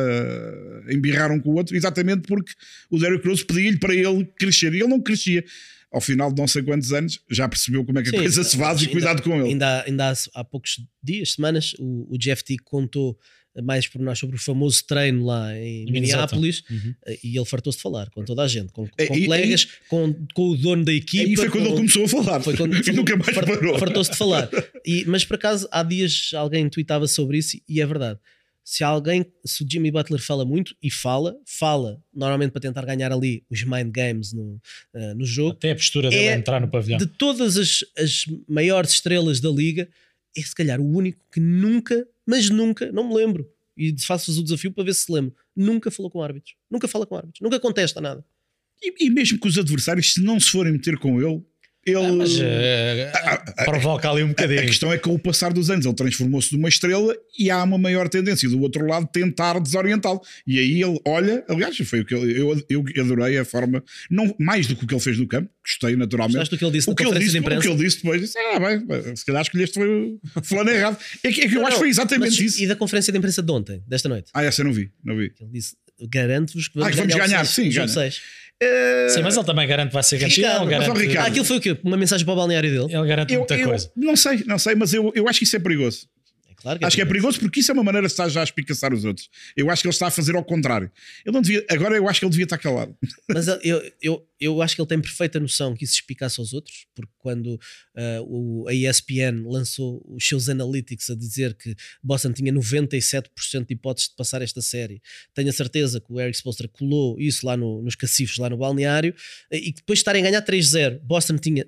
a embirrar um com o outro, exatamente porque o Derrick Rose pedia-lhe para ele crescer e ele não crescia. Ao final de não sei quantos anos, já percebeu como é que a Sim, coisa se faz e ainda- cuidado com ele. Ainda, há- ainda há, há poucos dias, semanas, o, o Jeff T contou mais por nós sobre o famoso treino lá em Minneapolis Uhum. eh, e ele fartou-se de falar com toda a gente, com, com E- e- colegas, com, com o dono da equipa. E foi quando com- ele começou a falar. Foi quando e nunca mais far- parou. Fartou-se de falar. E, mas por acaso, há dias alguém tweetava sobre isso e é verdade. Se alguém, se o Jimmy Butler fala muito e fala, fala normalmente para tentar ganhar ali os mind games no, eh, no jogo. Até a postura dele É a entrar no pavilhão. De todas as, as maiores estrelas da liga, é se calhar o único que nunca, mas nunca, não me lembro, e faço-vos o desafio para ver se se lembro, nunca falou com árbitros. Nunca fala com árbitros. Nunca contesta nada. E, e mesmo que os adversários, se não se forem meter com ele, ele. Ah, mas eh, provoca ali um a bocadinho. questão é que com o passar dos anos ele transformou-se numa estrela e há uma maior tendência do outro lado tentar desorientá-lo. E aí ele olha, aliás, foi o que ele, eu, eu adorei a forma, não mais do que o que ele fez no campo, gostei naturalmente. Gostaste do que ele disse O que, ele disse, de imprensa? o que ele disse depois, disse: Ah, bem, se calhar escolheste foi o fulano errado. É que, é que eu Não, acho que foi exatamente mas isso. E da conferência de imprensa de ontem, desta noite? Ah, essa eu não vi, não vi. Ele disse: Garanto-vos que Ah, vamos, que vamos ganhar, ganhar, seis- sim, o jogo ganha. 6. Eh, Sim, mas ele também garante que vai ser campeão. Mas, garante, Ricardo, Ah, aquilo foi o quê? Uma mensagem para o balneário dele? Ele garante eu, muita eu coisa. não sei, não sei, mas eu, eu acho que isso é perigoso. É claro Acho que é perigoso porque isso é uma maneira de estar já a espicaçar os outros. Eu acho que ele está a fazer ao contrário. Ele não devia, agora eu acho que ele devia estar calado. Mas eu, eu, eu acho que ele tem perfeita noção que isso explicasse aos outros, porque quando ah, o, a ESPN lançou os seus analytics a dizer que Boston tinha 97% de hipóteses de passar esta série, tenho a certeza que o Eric Spoelstra colou isso lá no- nos cacifos, lá no balneário, e que depois de estarem a ganhar 3-0, Boston tinha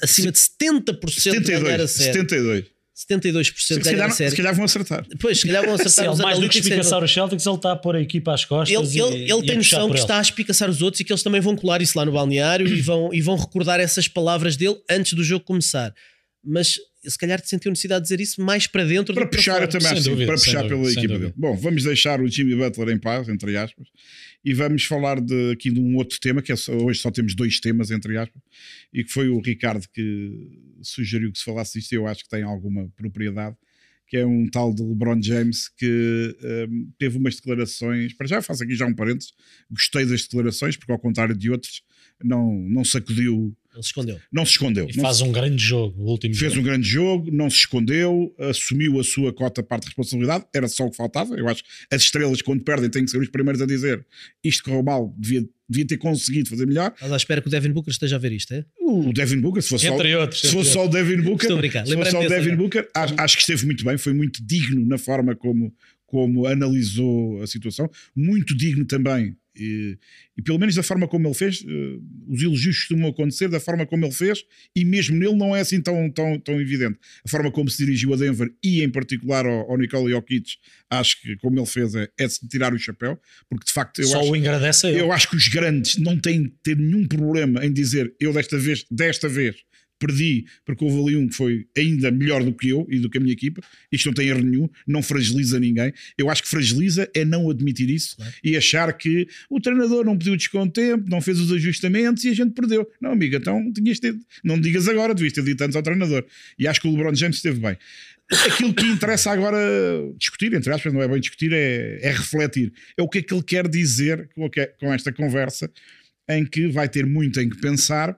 acima de 70% de ganhar a 72. série. 72. 72% Se ganhar calhar, se calhar vão acertar. Depois, se calhar vão Se acertar ele os mais do que espicaçar os Celtics, ele está a pôr a equipa às costas. Ele, e, ele, ele e tem a puxar noção que ele. está a espicaçar os outros e que eles também vão colar isso lá no balneário e vão, e vão recordar essas palavras dele antes do jogo começar. Mas se calhar sentiu necessidade de dizer isso mais para dentro Para do que puxar, para também dúvida, para puxar dúvida, pela equipa dúvida. dele. Bom, vamos deixar o Jimmy Butler em paz, entre aspas, e vamos falar de, aqui de um outro tema, que é só- hoje só temos dois temas, entre aspas, e que foi o Ricardo que sugeriu que se falasse disto, e eu acho que tem alguma propriedade, que é um tal de LeBron James que hum, teve umas declarações, para já faço aqui já um parênteses, gostei das declarações, porque ao contrário de outros, não, não sacudiu, Ele se escondeu. não se escondeu. E Não faz um grande jogo, o último Fez jogo. um grande jogo, não se escondeu, assumiu a sua cota parte de responsabilidade, era só o que faltava. Eu acho que as estrelas, quando perdem, têm que ser os primeiros a dizer isto correu mal, devia, devia ter conseguido fazer melhor. Estás à espera que o Devin Booker esteja a ver isto, é? O Devin Booker, se fosse, só, Entre outros, se entre fosse só o Devin Booker, Estou a brincar. se fosse só o Devin. Booker, acho, acho que esteve muito bem, foi muito digno na forma como, como analisou a situação, muito digno também E, e pelo menos da forma como ele fez, uh, os elogios costumam acontecer da forma como ele fez, e mesmo nele não é assim tão, tão, tão evidente. A forma como se dirigiu a Denver e em particular ao, ao Nikola Jokic, acho que como ele fez é, é de se tirar o chapéu, porque de facto eu Só acho, o agradece ele. eu acho que os grandes não têm de ter nenhum problema em dizer eu desta vez, desta vez perdi porque houve ali um que foi ainda melhor do que eu e do que a minha equipa. Isto não tem erro nenhum, não fragiliza ninguém. Eu acho que fragiliza é não admitir isso Claro. e achar que o treinador não pediu desconto de tempo, não fez os ajustamentos e a gente perdeu. Não, amiga, então tinhas ter, não digas agora, devias ter dito antes ao treinador. E acho que o LeBron James esteve bem. Aquilo que interessa agora discutir, entre aspas, não é bem discutir, é, é refletir. É o que é que ele quer dizer com esta conversa, em que vai ter muito em que pensar,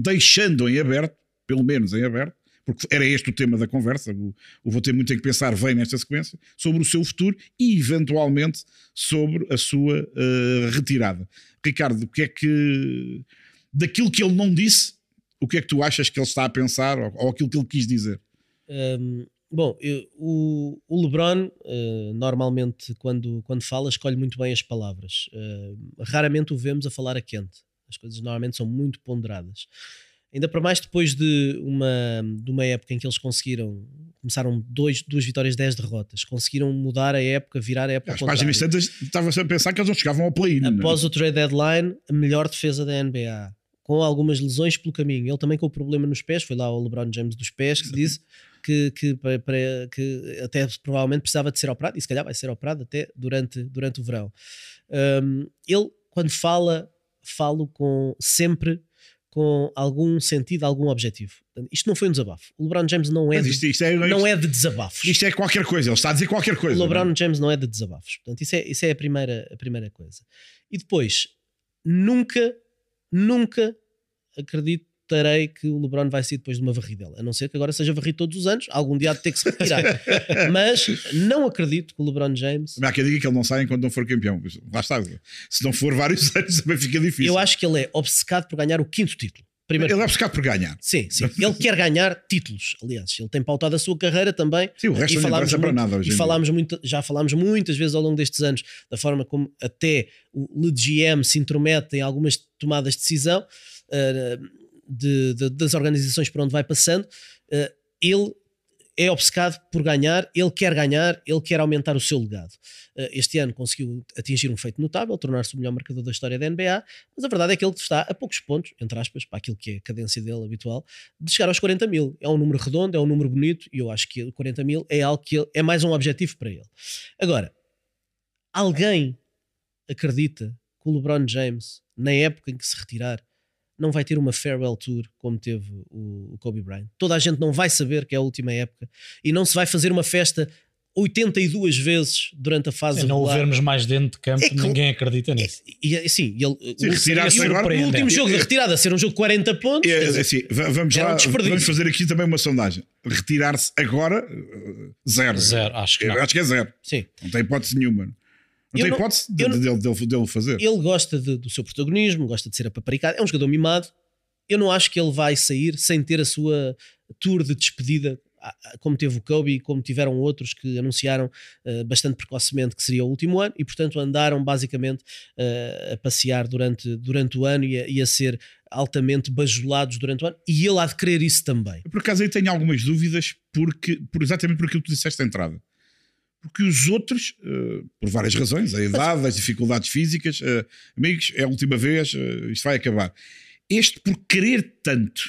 deixando em aberto, pelo menos em aberto, porque era este o tema da conversa, o, o vou ter muito em que pensar, vem nesta sequência, sobre o seu futuro e, eventualmente, sobre a sua eh, retirada. Ricardo, o que é que, daquilo que ele não disse, o que é que tu achas que ele está a pensar ou, ou aquilo que ele quis dizer? Um, bom, eu- o, o LeBron uh, normalmente quando, quando fala escolhe muito bem as palavras. Uh, raramente o vemos a falar a quente. As coisas normalmente são muito ponderadas. Ainda para mais depois de uma, de uma época em que eles conseguiram, começaram dois, duas vitórias, dez derrotas, conseguiram mudar a época, virar a época. As páginas tantas estava a pensar que eles não chegavam ao play-in. não é? Após o trade deadline, a melhor defesa da NBA. Com algumas lesões pelo caminho. Ele também com o problema nos pés, foi lá o LeBron James dos pés que disse que, que, para- para- que até provavelmente precisava de ser operado, e se calhar vai ser operado até durante, durante o verão. Um, ele, quando fala, falo com sempre com algum sentido, algum objetivo. Isto não foi um desabafo. O LeBron James não é, de, isto, isto é, não é de desabafos. isto é qualquer coisa, ele está a dizer qualquer coisa. O não é? LeBron James não é de desabafos. Portanto, isso é, isso é a, primeira, a primeira coisa. E depois, nunca, nunca acreditarei que o LeBron vai sair depois de uma varridela. A não ser que agora seja varrido todos os anos, algum dia há de ter que se retirar. Mas não acredito que o LeBron James. Também há quem diga que ele não sai enquanto não for campeão. Lá está. Se não for vários anos, também fica difícil. Eu acho que ele é obcecado por ganhar o quinto título. Primeiro Ele é buscado por ganhar. Sim, sim. Ele quer ganhar títulos, aliás. Ele tem pautado a sua carreira também. Sim, o resto não falámos interessa para muito- nada hoje E falámos muito, já falámos muitas vezes ao longo destes anos da forma como até o LGM se intromete em algumas tomadas de decisão eh, de- de- das organizações por onde vai passando. Eh, ele é obcecado por ganhar, ele quer ganhar, ele quer aumentar o seu legado. Eh, Este ano conseguiu atingir um feito notável, tornar-se o melhor marcador da história da NBA, mas a verdade é que ele está a poucos pontos, entre aspas, para aquilo que é a cadência dele habitual, de chegar aos 40 mil. É um número redondo, é um número bonito, e eu acho que 40 mil é algo que ele- é mais um objetivo para ele. Agora, alguém acredita que o LeBron James, na época em que se retirar, não vai ter uma farewell tour como teve o, o Kobe Bryant. Toda a gente não vai saber que é a última época e não se vai fazer uma festa 82 vezes durante a fase Se não o vermos mais dentro de campo, É que- ninguém acredita nisso. E, e sim, ele, Sim, o, agora- o último jogo de É- retirada ser um jogo de 40 pontos. É, dizer, assim, va- vamos um lá, desperdício. vamos fazer aqui também uma sondagem. Retirar-se agora, eh, zero. Zero, acho que não. acho que é zero. sim. Não tem hipótese nenhuma. Não tem não- hipótese de- não- dele, dele, dele fazer. Ele gosta de- do seu protagonismo, gosta de ser apaparicado, é um jogador mimado. Eu não acho que ele vai sair sem ter a sua tour de despedida, como teve o Kobe e como tiveram outros que anunciaram ah, bastante precocemente que seria o último ano e, portanto, andaram basicamente ah, a passear durante, durante o ano e a, e a ser altamente bajulados durante o ano. E ele há de querer isso também. Por acaso aí tenho algumas dúvidas porque, por exatamente por aquilo que tu disseste à entrada. Porque os outros, eh, por várias razões, a idade, as dificuldades físicas, eh, amigos, é a última vez, eh, isto vai acabar. Este, por querer tanto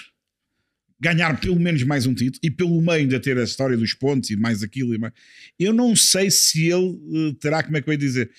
ganhar pelo menos mais um título e pelo meio ainda ter a história dos pontos e mais aquilo, e mais, eu não sei se ele terá, como é que eu ia dizer,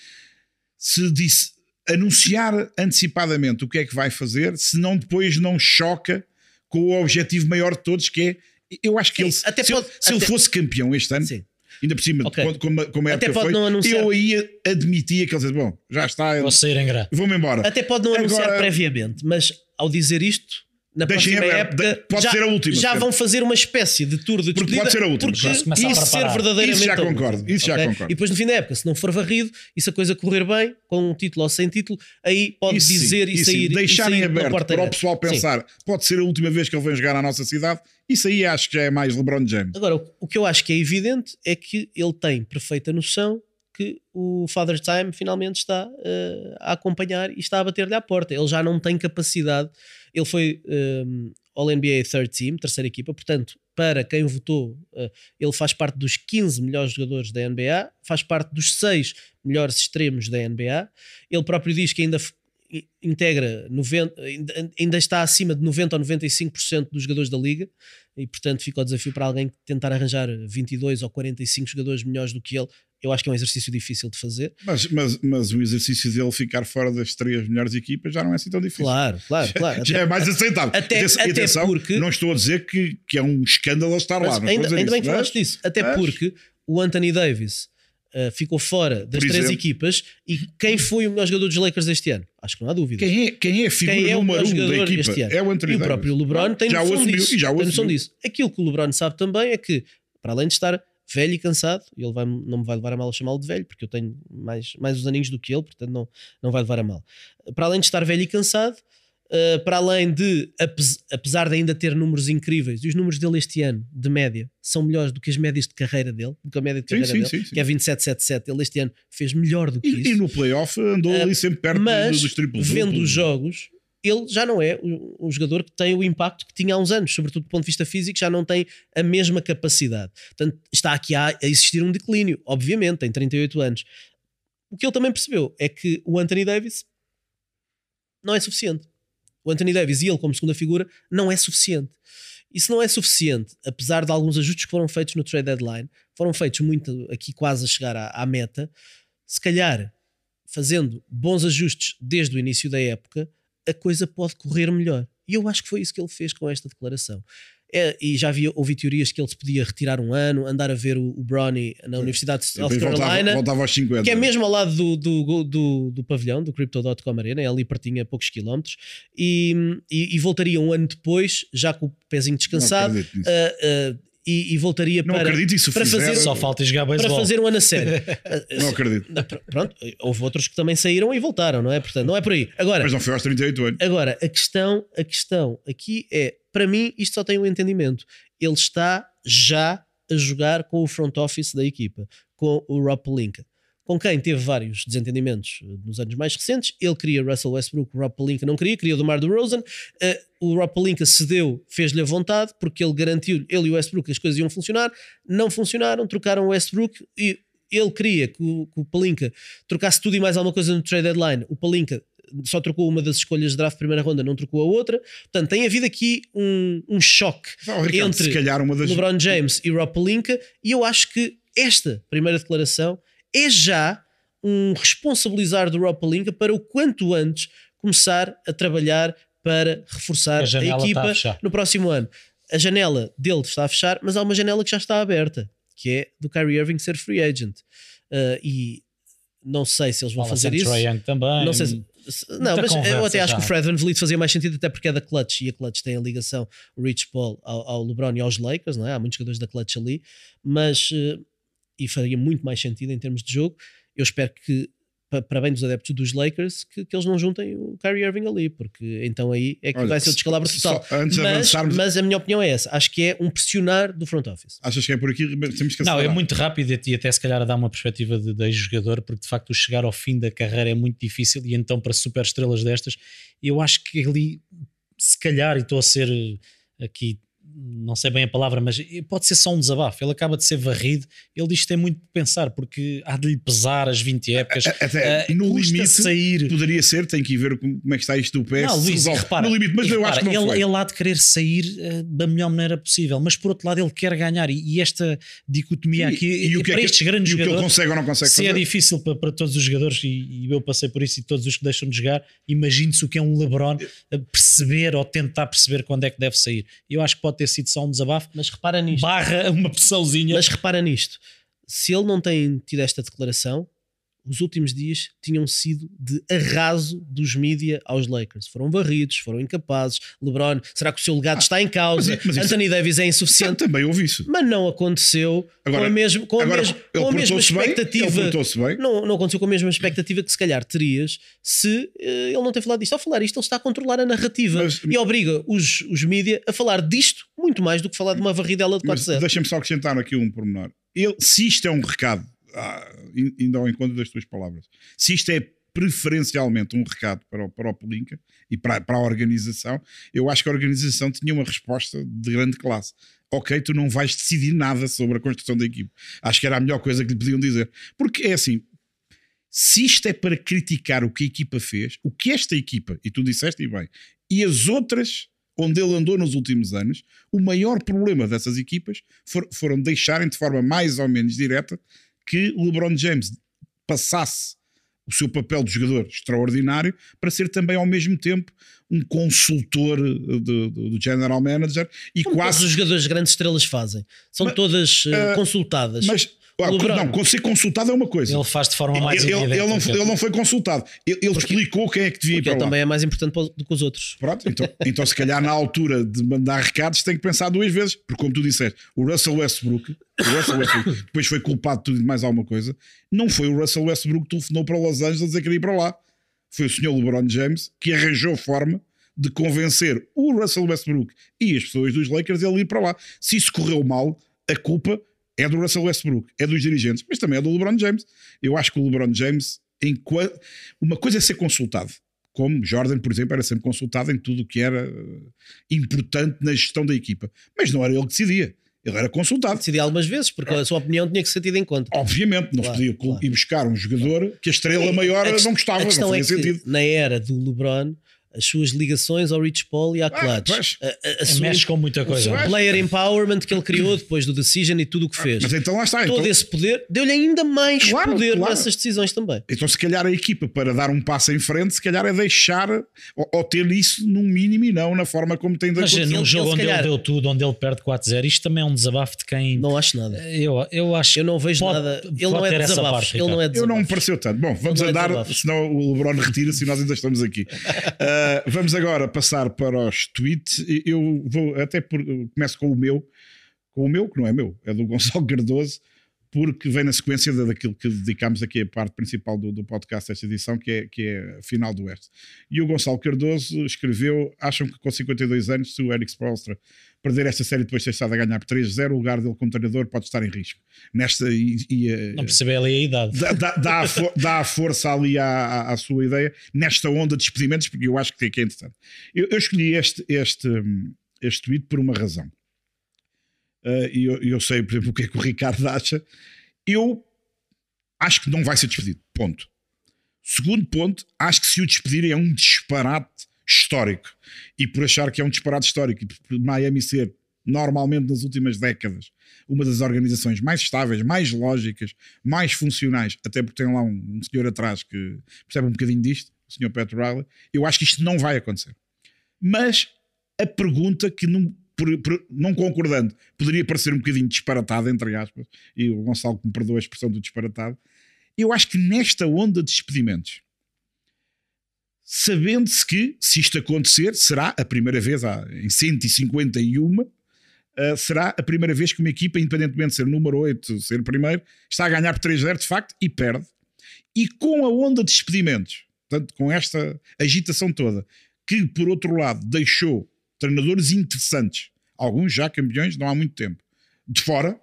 se disse anunciar antecipadamente o que é que vai fazer, se não depois não choca com o objetivo maior de todos, que é. Eu acho que Sim, ele, até se, pode- ele, se ele até- fosse campeão este ano, Sim. Ainda por cima, Ok. de como, como, a Até época pode foi, não anunciar. eu aí admitia que ele dizia: Bom, já está, Vou sair em grande. vou-me embora. Até pode não anunciar Agora- previamente, mas ao dizer isto, na Deixem próxima aberto. época De- pode já, ser a última, já vão fazer uma espécie de tour de Porque despedida. pode ser a última. Porque Já se isso ser verdadeiramente Isso já concordo, isso já concordo. E depois no fim da época, se não for varrido e se a coisa correr bem, com um título ou sem título, aí pode Isso sim, dizer e sim. sair, e deixarem sair pela aberto porta para o pessoal Sim. pensar, pode ser a última vez que ele vem jogar à nossa cidade. Isso aí acho que já é mais LeBron James. Agora, o- o que eu acho que é evidente é que ele tem perfeita noção que o Father Time finalmente está uh, a acompanhar e está a bater-lhe à porta. Ele já não tem capacidade. Ele foi um, All-NBA Third Team, terceira equipa, portanto, para quem votou, uh, ele faz parte dos 15 melhores jogadores da NBA, faz parte dos 6 melhores extremos da NBA. Ele próprio diz que ainda integra 90, ainda está acima de 90 ou 95% dos jogadores da liga e portanto fica o desafio para alguém tentar arranjar 22 ou 45 jogadores melhores do que ele eu acho que é um exercício difícil de fazer. Mas, mas, mas o exercício dele ficar fora das três melhores equipas já não é assim tão difícil. Claro, claro, claro. Já, é mais aceitável. Até, até atenção, porque. Não estou a dizer que, que é um escândalo estar lá. ainda, ainda bem que falaste disso. Até mas... porque o Anthony Davis uh, ficou fora das três equipas e quem foi o melhor jogador dos Lakers este ano? Acho que não há dúvida. Quem é, quem é a figura quem é número um da equipa? É o Anthony e o próprio LeBron tem já noção, disso, já tem noção disso. Aquilo que o LeBron sabe também é que, para além de estar velho e cansado, e ele vai, não me vai levar a mal a chamá-lo de velho, porque eu tenho mais, mais os aninhos do que ele, portanto não, não vai levar a mal. Para além de estar velho e cansado, uh, para além de, apesar de ainda ter números incríveis, e os números dele este ano, de média, são melhores do que as médias de carreira dele, do que a média de carreira sim, sim, dele, sim, que é 27-7-7, ele este ano fez melhor do que e, isso. E no playoff andou uh, ali sempre perto mas, dos triplos. vendo os jogos ele já não é um jogador que tem o impacto que tinha há uns anos, sobretudo do ponto de vista físico, já não tem a mesma capacidade. Portanto, está aqui a, existir um declínio, obviamente, tem 38 anos. O que ele também percebeu é que o Anthony Davis não é suficiente. O Anthony Davis e ele, como segunda figura, não é suficiente. Isso não é suficiente, apesar de alguns ajustes que foram feitos no trade deadline, foram feitos muito aqui quase a chegar à, à meta. Se calhar, fazendo bons ajustes desde o início da época, a coisa pode correr melhor. E eu acho que foi isso que ele fez com esta declaração. É, e já havia, ouvi teorias que ele se podia retirar um ano, andar a ver o, o Brownie na Universidade de South Carolina, voltava, voltava aos 50. que é mesmo ao lado do, do, do, do pavilhão, do Crypto.com Arena, é ali pertinho a poucos quilómetros, e, e, e, voltaria um ano depois, já com o pezinho descansado, e, e, voltaria não para, acredito isso para fazer só falta jogar para fazer um ano a sério. não acredito. Pronto, houve outros que também saíram e voltaram, não é? Portanto, não é por aí. Agora, Mas não foi aos 38 anos. Agora, a questão, a questão aqui é, para mim, isto só tem um entendimento. Ele está já a jogar com o front office da equipa, com o Rob Pelinka com quem teve vários desentendimentos eh, nos anos mais recentes. Ele queria Russell Westbrook, o Rob Pelinka não queria, queria o DeMar DeRozan. Uh, o Rob Pelinka cedeu, fez-lhe a vontade, porque ele garantiu, ele e o Westbrook, que as coisas iam funcionar. Não funcionaram, trocaram o Westbrook e ele queria que o, que o Pelinka trocasse tudo e mais alguma coisa no trade deadline. O Pelinka só trocou uma das escolhas de draft primeira ronda, não trocou a outra. Portanto, tem havido aqui um, um choque oh, Ricardo, entre das... LeBron James e Rob Pelinka e eu acho que esta primeira declaração é já um responsabilizar do Rob Palinka para o quanto antes começar a trabalhar para reforçar a, a equipa a no próximo ano. A janela dele está a fechar, mas há uma janela que já está aberta, que é do Kyrie Irving ser free agent. Uh, e não sei se eles vão Fala fazer isso. também. Não sei se, não, mas eu até acho já. que o Fred Van Vliet fazia mais sentido, até porque é da Clutch e a Clutch tem a ligação, Rich Paul, ao, ao LeBron e aos Lakers, não é? Há muitos jogadores da Clutch ali, mas uh, e faria muito mais sentido em termos de jogo. Eu espero que, para bem dos adeptos dos Lakers, que, que eles não juntem o Kyrie Irving ali, porque então aí é que Olha, vai ser o descalabro total. Antes mas, avançarmos... mas a minha opinião é essa. Acho que é um pressionar do front office. Achas que é por aqui? Temos que Não, é muito rápido e até se calhar a dar uma perspectiva de, de jogador, porque de facto chegar ao fim da carreira é muito difícil e então para super estrelas destas, eu acho que ali, se calhar, e estou a ser aqui não sei bem a palavra, mas pode ser só um desabafo. Ele acaba de ser varrido. Ele diz que tem muito de pensar, porque há de lhe pesar as 20 épocas. Até uh, no limite, sair. poderia ser, tem que ir ver como é que está isto do pé. Não, Luís, repara, no limite, mas eu repara, acho que não ele, ele há de querer sair uh, da melhor maneira possível, mas por outro lado, ele quer ganhar. E, e esta dicotomia aqui, e, e para é que, estes grandes jogadores, o que ele consegue ou não consegue se é fazer. é difícil para, para, todos os jogadores, e, e, eu passei por isso, e todos os que deixam de jogar, imagine-se o que é um LeBron perceber ou tentar perceber quando é que deve sair. Eu acho que pode ter sido só um desabafo mas repara nisto. Barra uma pressãozinha. Mas repara nisto. Se ele não tem tido esta declaração, os últimos dias tinham sido de arraso dos mídia aos Lakers. Foram varridos, foram incapazes. LeBron, será que o seu legado ah, está em causa? Mas, mas Anthony Davis é insuficiente. Também ouvi isso. Mas não aconteceu agora, com a, mesmo, com agora, a, mesmo, com a mesma expectativa. Bem, não, não aconteceu com a mesma expectativa que se calhar terias se uh, ele não ter falado disto. Ao falar isto, ele está a controlar a narrativa mas, e obriga os, os mídia a falar disto muito mais do que falar de uma varridela de 4 Deixa-me só acrescentar aqui um pormenor. Ele, se isto é um recado ah, indo ao encontro das tuas palavras, se isto é preferencialmente um recado para o, para o Pelinca e para, para a organização, eu acho que a organização tinha uma resposta de grande classe. Ok, tu não vais decidir nada sobre a construção da equipe. Acho que era a melhor coisa que lhe podiam dizer. Porque é assim, se isto é para criticar o que a equipa fez, o que esta equipa, e tu disseste e bem, e as outras onde ele andou nos últimos anos, o maior problema dessas equipas for, foram deixarem de forma mais ou menos direta que LeBron James passasse o seu papel de jogador extraordinário para ser também ao mesmo tempo um consultor do, do General Manager e Como quase os jogadores de grandes estrelas fazem. São Mas, todas uh, consultadas. Mas ah, não, ser consultado é uma coisa. Ele faz de forma mais ele, ele, ele, não, ele não foi consultado. Ele, ele explicou quem é que devia ir para ele lá. também é mais importante do que os outros. Pronto, então, então se calhar na altura de mandar recados tem que pensar duas vezes, porque como tu disseste, o Russell Westbrook, o Russell Westbrook depois foi culpado de tudo e mais alguma coisa, não foi o Russell Westbrook que telefonou para Los Angeles a dizer que queria ir para lá. Foi o senhor LeBron James que arranjou forma de convencer o Russell Westbrook e as pessoas dos Lakers a ir para lá. Se isso correu mal, a culpa é do Russell Westbrook, é dos dirigentes, mas também é do LeBron James. Eu acho que o LeBron James, enquanto, uma coisa é ser consultado, como Jordan, por exemplo, era sempre consultado em tudo o que era eh, importante na gestão da equipa, mas não era ele que decidia. Ele era consultado. Decidia algumas vezes, porque a sua opinião tinha que ser tida em conta. Obviamente, não claro, podia claro. ir buscar um jogador que a estrela é, maior a não gostava. Não é que, sentido. na era do LeBron, as suas ligações ao Rich Paul e à Clutch. Ah, a, a, a sua, mexe com muita coisa. O player empowerment que ele criou depois do Decision e tudo o que ah, fez. Mas então lá está. Todo então... esse poder deu-lhe ainda mais claro, poder claro. nessas decisões também. Então, se calhar a equipa para dar um passo em frente, se calhar é deixar ou, ou ter isso num mínimo e não na forma como tem de Mas num jogo onde calhar... ele deu tudo, onde ele perde 4-0, isto também é um desabafo de quem. Não acho nada. Eu, eu acho Eu não vejo pode, nada. Ele não é desabafo. Ele não é Eu não me pareceu tanto. Bom, vamos andar, é senão o LeBron retira-se e nós ainda estamos aqui. uh, vamos agora agora passar para os tweets. Eu vou até por, começo com o meu, com o meu, que não é meu, é do Gonçalo Cardoso, porque vem na sequência daquilo que dedicámos aqui a parte principal do, do podcast desta edição, que é, que é a final do Oeste. E o Gonçalo Cardoso escreveu: acham que com 52 anos, se o Eric Spolstra perder esta série depois de ter estado a ganhar por 3-0, o lugar dele como treinador pode estar em risco. Nesta e, e eh, não percebi ali a idade. Dá, dá, dá, a, for, dá a força ali à, à, à, sua ideia nesta onda de despedimentos, porque eu acho que é interessante. Eu, eu escolhi este, este, este tweet por uma razão uh, e eu, eu, sei, por exemplo, o que é que o Ricardo acha. Eu acho que não vai ser despedido. Ponto. Segundo ponto, acho que se o despedirem é um disparate histórico. E por achar que é um disparate histórico, e por Miami ser normalmente nas últimas décadas uma das organizações mais estáveis, mais lógicas, mais funcionais, até porque tem lá um, um senhor atrás que percebe um bocadinho disto, o senhor Pat Riley, eu acho que isto não vai acontecer. Mas a pergunta que não, por, por, não concordando, poderia parecer um bocadinho disparatado, entre aspas, e o Gonçalo que me perdoa a expressão do disparatado. Eu acho que nesta onda de despedimentos, sabendo-se que, se isto acontecer, será a primeira vez em 151, uh, será a primeira vez que uma equipa, independentemente de ser número 8, ser primeiro, está a ganhar por 3-0 de facto e perde. E com a onda de despedimentos, portanto, com esta agitação toda, que por outro lado deixou treinadores interessantes, alguns já campeões, não há muito tempo, de fora.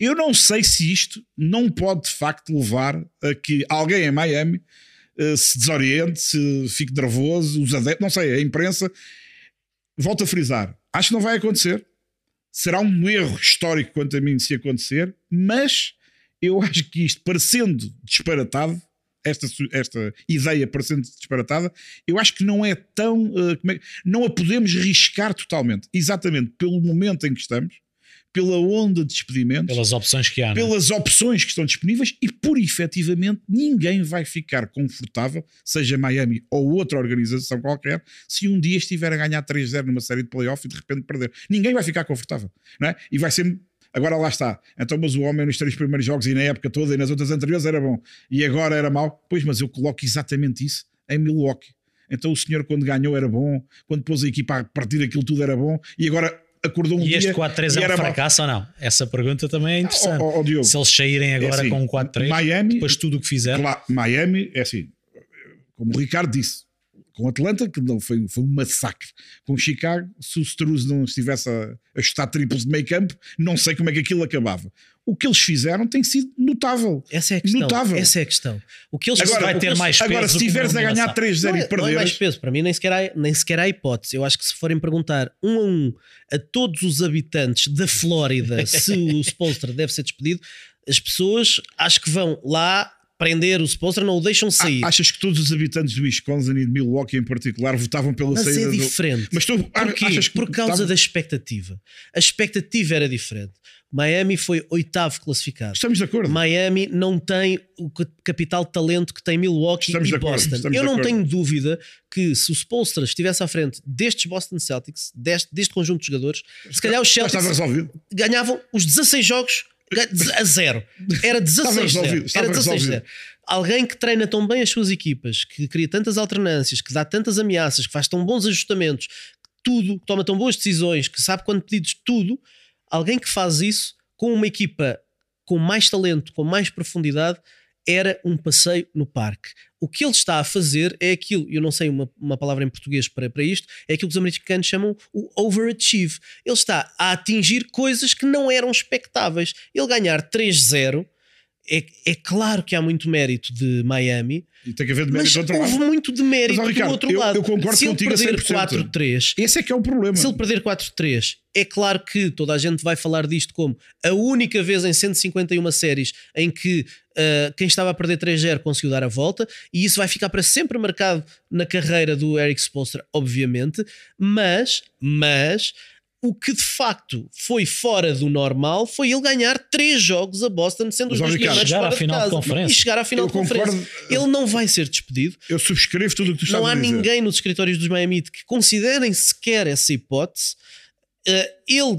Eu não sei se isto não pode de facto levar a que alguém em Miami uh, se desoriente, se fique nervoso, os adeptos, não sei, a imprensa. Volto a frisar, acho que não vai acontecer. Será um erro histórico quanto a mim se acontecer, mas eu acho que isto, parecendo disparatado, esta, esta ideia parecendo disparatada, eu acho que não é tão. Uh, é, não a podemos riscar totalmente, exatamente pelo momento em que estamos, pela onda de despedimentos, pelas opções que há, é? pelas opções que estão disponíveis e por efetivamente ninguém vai ficar confortável, seja Miami ou outra organização qualquer, se um dia estiver a ganhar 3-0 numa série de playoff e de repente perder. Ninguém vai ficar confortável, não é? E vai ser Agora lá está. Então, mas o homem nos três primeiros jogos e na época toda e nas outras anteriores era bom. E agora era mau. Pois, mas eu coloco exatamente isso em Milwaukee. Então o senhor quando ganhou era bom, quando pôs a equipa a partir daquilo tudo era bom e agora acordou um e dia. E este 4-3 é um fracasso mal. ou não? Essa pergunta também é interessante. Oh, oh, oh, Se eles saírem é agora é assim, com um 4-3, depois tudo o que fizeram. Miami, é assim, como o Ricardo disse, Com Atlanta, que não foi, foi um massacre. Com Chicago, se o Struz não estivesse a, a chutar triplos de meio campo, não sei como é que aquilo acabava. O que eles fizeram tem sido notável. Essa é a questão. Notável. Essa é a questão. O que eles Agora, vai ter eles- mais Agora, peso se que estiveres uma a ganhar eliminação. 3-0 Não e é, não é mais peso, para mim nem sequer, há, nem sequer há hipótese. Eu acho que se forem perguntar um a um a todos os habitantes da Flórida se o Spolstra deve ser despedido, as pessoas acho que vão lá prender o Spolstra, não o deixam sair. achas que todos os habitantes do Wisconsin e de Milwaukee em particular votavam pela Mas saída é do... diferente. Mas tu Porquê? achas que Por causa da expectativa. A expectativa era diferente. Miami foi oitavo classificado. Estamos de acordo. Miami não tem o ca- capital de talento que tem Milwaukee Estamos de e acordo, Boston. Eu não acordo. tenho dúvida que se o Spolstra estivesse à frente destes Boston Celtics, deste, deste conjunto de jogadores, se calhar os Celtics ganhavam os 16 jogos a zero. Era 16 resolvido, zero. estava Era 16 resolvido. zero. Alguém que treina tão bem as suas equipas, que cria tantas alternâncias, que dá tantas ameaças, que faz tão bons ajustamentos, que tudo, que toma tão boas decisões, que sabe quando pedidos tudo, alguém que faz isso com uma equipa com mais talento, com mais profundidade, era um passeio no parque. O que ele está a fazer é aquilo, eu não sei uma, uma palavra em português para, para isto, é aquilo que os americanos chamam o overachieve. Ele está a atingir coisas que não eram expectáveis. Ele ganhar 3-0, é, é claro que há muito mérito de Miami, E tem que haver de mérito mas do outro houve lado. muito de mérito Mas, ó, Ricardo, do outro eu- lado. eu concordo Se ele contigo a perder 100%. 4-3, Esse é que é o problema. se ele perder 4-3, é claro que toda a gente vai falar disto como a única vez em 151 séries em que ah, quem estava a perder 3-0 conseguiu dar a volta, e isso vai ficar para sempre marcado na carreira do Eric Spoelstra, obviamente, mas, mas o que de facto foi fora do normal foi ele ganhar 3 jogos a Boston, sendo os dois primeiros à fora de final de casa. conferência. E chegar à final Eu de conferência. concordo. Ele não vai ser despedido. Eu subscrevo tudo o que tu estás Não há a dizer. ninguém nos escritórios dos Miami que considerem sequer essa hipótese. Uh, ele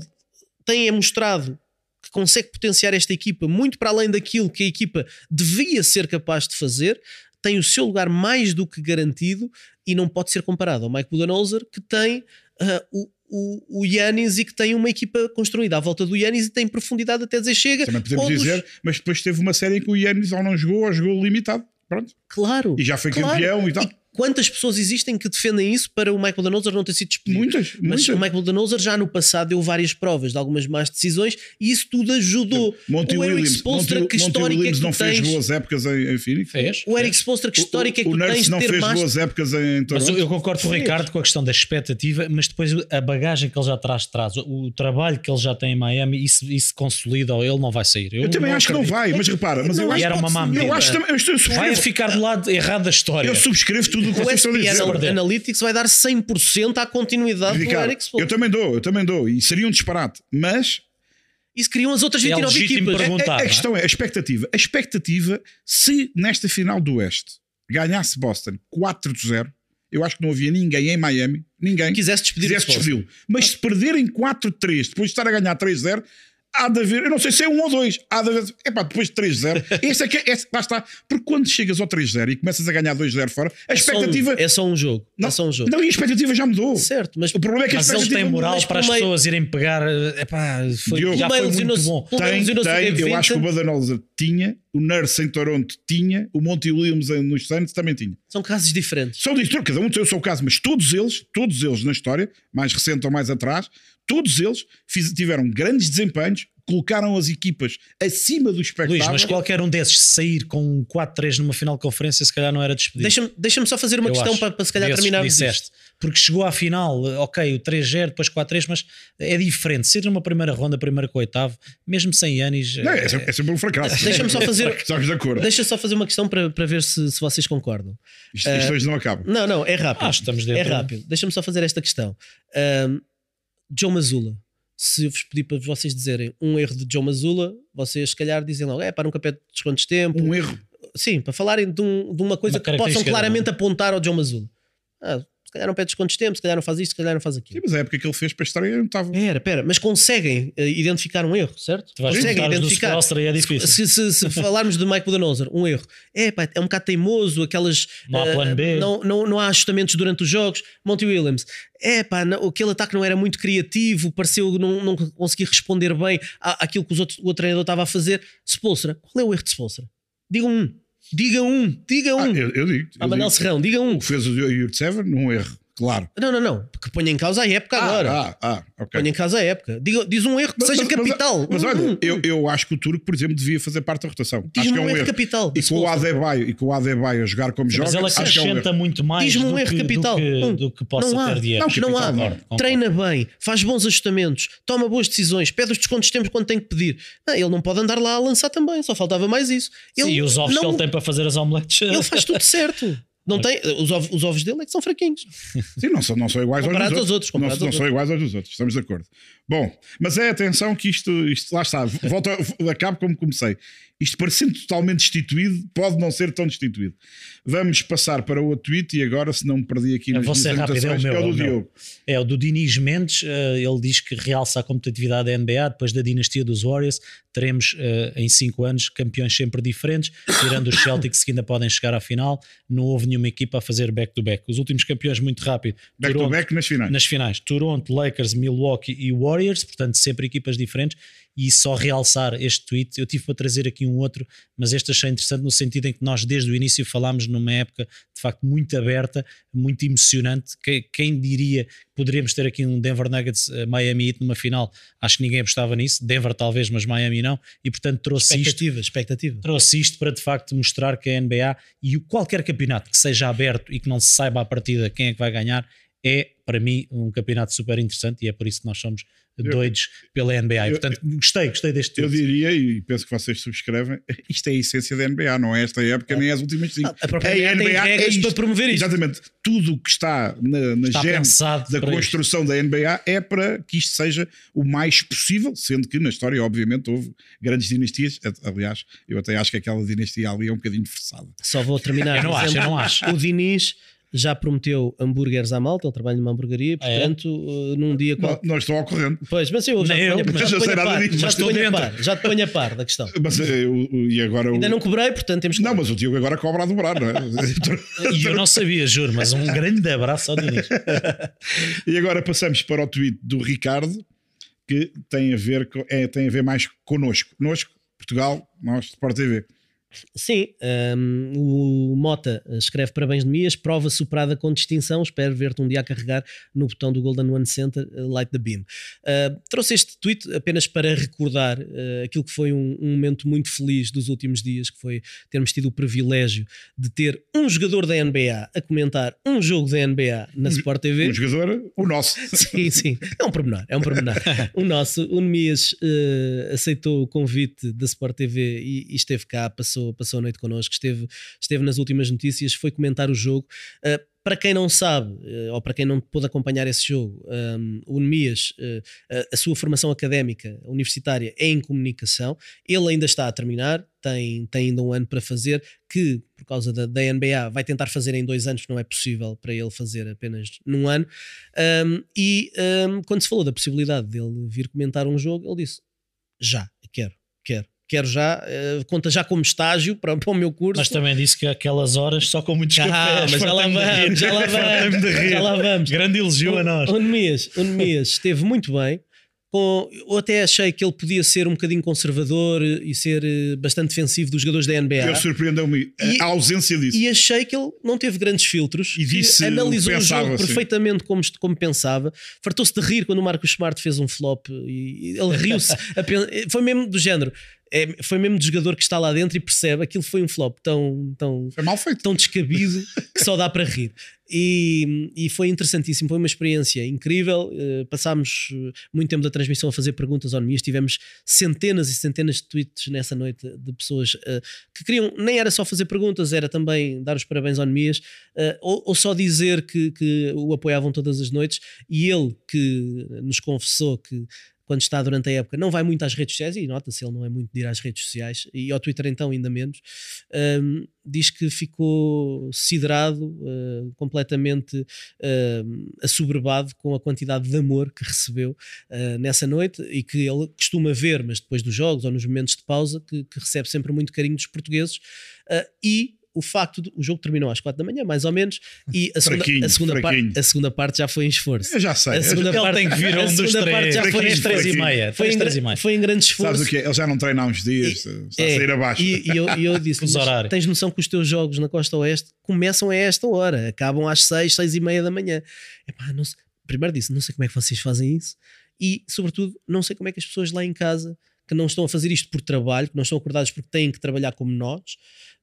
tem mostrado que consegue potenciar esta equipa muito para além daquilo que a equipa devia ser capaz de fazer. Tem o seu lugar mais do que garantido e não pode ser comparado ao Mike Budenholzer, que tem uh, o, o, o Yannis e que tem uma equipa construída à volta do Yannis e tem profundidade até dizer chega. Também podemos Ou dos- dizer, mas depois teve uma série em que o Yannis ou não jogou ou jogou limitado. Pronto. Claro. E já foi claro. campeão e tal. Quantas pessoas existem que defendem isso para o Michael Danoser não ter sido despedido? Muitas, Mas muitas. o Michael Danoser já no passado deu várias provas de algumas más decisões e isso tudo ajudou. Monty o Eric Monty, que Monty histórica é Williams que não tu fez tens? boas épocas em, em Phoenix. Fez? O Eric Spoelstra, que histórica é que o tu Nurse tens de não ter fez más boas épocas em Mas Toronto. eu, eu concordo com o. Ricardo com a questão da expectativa, mas depois a bagagem que ele já traz de trás, o, o trabalho que ele já tem em Miami, isso, isso consolida ou ele não vai sair. Eu também acho que não vai, mas repara, mas eu Não, acho, era uma má eu medida. acho também, eu, estou- eu Vai ficar do lado errado da história. eu subscrevo tudo o que O SPN dizer. Analytics vai dar 100% à continuidade do Ricardo, Eric eu Spoelstra. também dou, eu também dou, e seria um disparate, mas Isso criam as outras É 29 legítimo equipas. perguntar. a, a é? questão é a expectativa. A expectativa, se nesta final do Oeste ganhasse Boston 4-0, eu acho que não havia ninguém em Miami, ninguém Quisesse despedir quisesse despedi-lo. Mas se perderem 4-3 depois de estar a ganhar 3-0, há de haver, eu não sei se é um ou dois, há de haver, epá, depois de 3-0, esse é que é, esse, lá está, porque quando chegas ao 3-0 e começas a ganhar 2-0 fora, a É só um- expectativa. É só um jogo. não, É só um jogo. não, e a expectativa já mudou. Certo, mas O problema é que a Mas ele expectativa tem moral para as meio- pessoas irem pegar. eh, Epá, foi, Diogo, já foi muito bom. Tem, tem, eu acho que o Badenholzer tinha, o Nurse em Toronto tinha, o Monty Williams nos Suns também tinha. São casos diferentes. Só disso, cada um tem o seu caso, mas todos eles, todos eles na história, mais recente ou mais atrás, todos eles fiz- tiveram grandes desempenhos, colocaram as equipas acima do expectável. Luís, mas qualquer um desses sair com um 4-3 numa final de conferência, se calhar não era despedido. Deixa-me deixa só fazer uma Eu questão acho. para, para se calhar Desses terminarmos isto. Porque chegou à final, ok, o 3-0, depois 4-3, mas é diferente. Ser numa primeira ronda, primeiro com o oitavo, mesmo sem Yanis. Não, é, sempre, é sempre um fracasso. Deixa-me só fazer- Estamos de acordo. Deixa só fazer uma questão para, para ver se, se vocês concordam. Isto, isto hoje não acaba. Não, não, é rápido. Que estamos é dentro. rápido. Deixa-me só fazer esta questão. Ahm, Joe Mazula. Se eu vos pedir para vocês dizerem um erro de Joe Mazula, vocês se calhar dizem logo, é para nunca pede descontos de tempo. Um erro. Sim, para falarem de, um- de uma coisa Uma que possam claramente apontar ao Joe Mazula. Ah, se calhar não pede descontos de tempo, se calhar não faz isto, se calhar não faz Sim, aquilo. mas a época que ele fez para a história eu não estava. Pera, pera, mas conseguem eh, identificar um erro, certo? Tu vais conseguem identificar. É difícil. Se, se- se falarmos de Mike Budenholzer, um erro, é, pá, é um bocado teimoso, aquelas. Não há eh, plano B. Não, não, não há ajustamentos durante os jogos. Monty Williams, é pá, não- aquele ataque não era muito criativo, pareceu não, não conseguir responder bem à- àquilo que os outros- o outro treinador estava a fazer. Spolstra, qual é o erro de Spolstra? Digam um. Diga um, diga um. Ah, eu, eu digo. Ah, eu Manel digo. Serrão, diga um. O que fez o Yurt Seven, um erro, claro. Não, não, não. Que ponha em causa a época agora. Ah, ah, ah, ok. Ponha em causa a época. Diga, diz um erro que seja capital. Mas, olha, um, eu, eu acho que o Turco, por exemplo, devia fazer parte da rotação. Acho Diz-me que é um um erro erro. capital. E com o Adebayo. E com o Adebayo a jogar como joga, Mas ele acho que é um muito mais Diz-me um do, erro que, capital. do, que, Um. do que possa não há, ter de erro. não, não há. Treina bem, faz bons ajustamentos, toma boas decisões, pede os descontos tempos quando tem que pedir. Ah, ele não pode andar lá a lançar também, só faltava mais isso. Ele, Sim, e os ovos não, que ele tem para fazer as omeletes. ele faz tudo certo. Não tem, os, ovos, os ovos dele é que são fraquinhos. Sim, não são, não são iguais aos dos aos outros, Não, comparados não aos são iguais aos dos outros, estamos de acordo. Bom, mas é atenção que isto, isto lá está, volta, acabo como comecei. Isto parecendo totalmente destituído, pode não ser tão destituído. Vamos passar para o outro tweet e agora, se não me perdi aqui nas minhas rápido, é o meu, é é o o do meu. Diogo. É, o do Diniz Mendes, eh, ele diz que realça a competitividade da NBA depois da dinastia dos Warriors. Teremos eh, em 5 anos campeões sempre diferentes, tirando os Celtics que ainda podem chegar à final. Não houve nenhuma equipa a fazer back-to-back. Os últimos campeões, muito rápido. Back to Toronto- back nas finais. nas finais, Toronto, Lakers, Milwaukee e Warriors, portanto, sempre equipas diferentes. E só realçar este tweet, eu tive para trazer aqui um outro, mas este achei interessante no sentido em que nós, desde o início, falámos numa época de facto muito aberta, muito emocionante. Que- Quem diria que poderíamos ter aqui um Denver Nuggets eh, Miami Heat numa final? Acho que ninguém apostava nisso. Denver, talvez, mas Miami não. E portanto, trouxe isto Expectativa, expectativa. trouxe isto para de facto mostrar que a NBA e qualquer campeonato que seja aberto e que não se saiba à partida quem é que vai ganhar é para mim um campeonato super interessante e é por isso que nós somos doidos pela NBA. Eu- portanto, gostei, gostei deste Eu diria, e penso que vocês subscrevem, isto é a essência da NBA, não é esta época nem as últimas cinco. Ah, a própria NBA tem regras isto. para promover isto. Exatamente. Tudo o que está na, na Está da construção da NBA é para que isto seja o mais possível, sendo que na história, obviamente, houve grandes dinastias. Aliás, eu até acho que aquela dinastia ali é um bocadinho forçada. Só vou terminar. Eu não acho, eu não acho. O Diniz já prometeu hambúrgueres à malta, ele trabalha numa hamburgueria, Ah, é? portanto, uh, num dia Não, qual... não estou ao corrente. Pois, mas eu já Nem te eu, ponho, já eu ponho par, disto, já te estou ponho par, já te ponho a par da questão. Mas, eh, o- e agora o- Ainda não cobrei, portanto temos que. Não, mas o Diogo agora cobra a dobrar, não é? E eu não sabia, juro, mas um grande abraço ao Diniz. E agora passamos para o tweet do Ricardo, que tem a ver, com, é, tem a ver mais connosco. Connosco, Portugal, nós, Sport TV. Sim, um, o Mota escreve parabéns de Mias, prova superada com distinção. Espero ver-te um dia a carregar no botão do Golden One Center, uh, Light the Beam. Uh, trouxe este tweet apenas para recordar uh, aquilo que foi um, um momento muito feliz dos últimos dias, que foi termos tido o privilégio de ter um jogador da NBA a comentar um jogo da NBA na Sport TV. Um jogador, o nosso. Sim, sim, é um pormenor, é um pormenor. o nosso, o Nemias eh, aceitou o convite da Sport TV e, e esteve cá, passou, passou a noite connosco, esteve, esteve nas últimas notícias, foi comentar o jogo. Eh, para quem não sabe, eh, ou para quem não pôde acompanhar esse jogo, um, o Nemias, eh, a- sua formação académica universitária é em comunicação, ele ainda está a terminar, tem, tem ainda um ano para fazer, que por causa da, da NBA vai tentar fazer em dois anos, não é possível para ele fazer apenas num ano. Um, e um, quando se falou da possibilidade dele vir comentar um jogo, ele disse: Já, quero, quero, quero já, eh, conta já como estágio para, para o meu curso. Mas também disse que aquelas horas só com muitos Ah, cafés. mas já lá vamos, já lá vamos, já lá vamos. Grande elogio a nós. O Nemias, o Nemias esteve muito bem. Com, eu até achei que ele podia ser um bocadinho conservador e ser eh, bastante defensivo dos jogadores da NBA. Eu surpreendeu-me a ausência disso. E achei que ele não teve grandes filtros. E que disse analisou o jogo pensava, sim. perfeitamente como, como pensava. Fartou-se de rir quando o Marcos Smart fez um flop e ele riu-se. foi mesmo do género. É, foi mesmo do jogador que está lá dentro e percebe aquilo foi um flop tão, tão, tão descabido que só dá para rir. E, e foi interessantíssimo, foi uma experiência incrível. Eh, passámos eh, muito tempo da transmissão a fazer perguntas ao Nemias, tivemos centenas e centenas de tweets nessa noite de pessoas eh, que queriam, nem era só fazer perguntas, era também dar os parabéns ao Nemias, eh, ou, ou só dizer que, que o apoiavam todas as noites. E ele que nos confessou que quando está durante a época, não vai muito às redes sociais, e nota-se, ele não é muito de ir às redes sociais, e ao Twitter então ainda menos, um, diz que ficou siderado, uh, completamente uh, assoberbado com a quantidade de amor que recebeu uh, nessa noite, e que ele costuma ver, mas depois dos jogos ou nos momentos de pausa, que, que recebe sempre muito carinho dos portugueses, uh, e o facto de o jogo terminou às 4 da manhã, mais ou menos, e a segunda, Fraquinho, a segunda, parte, a segunda parte já foi em esforço. Eu já sei. A segunda Ele parte, tem que vir a a um dos parte três, já foi, três, três, e meia. foi, em, três e meia. foi em grande esforço. Sabes o que é? Ele já não treina há uns dias, está a É, sair abaixo. E, e eu, e eu disse: Fuso "Mas horário. tens noção que os teus jogos na Costa Oeste começam a esta hora, acabam às 6, 6 e meia da manhã. Epá, não sei- primeiro disse: não sei como é que vocês fazem isso, e sobretudo, não sei como é que as pessoas lá em casa que não estão a fazer isto por trabalho, que não estão acordados porque têm que trabalhar como nós.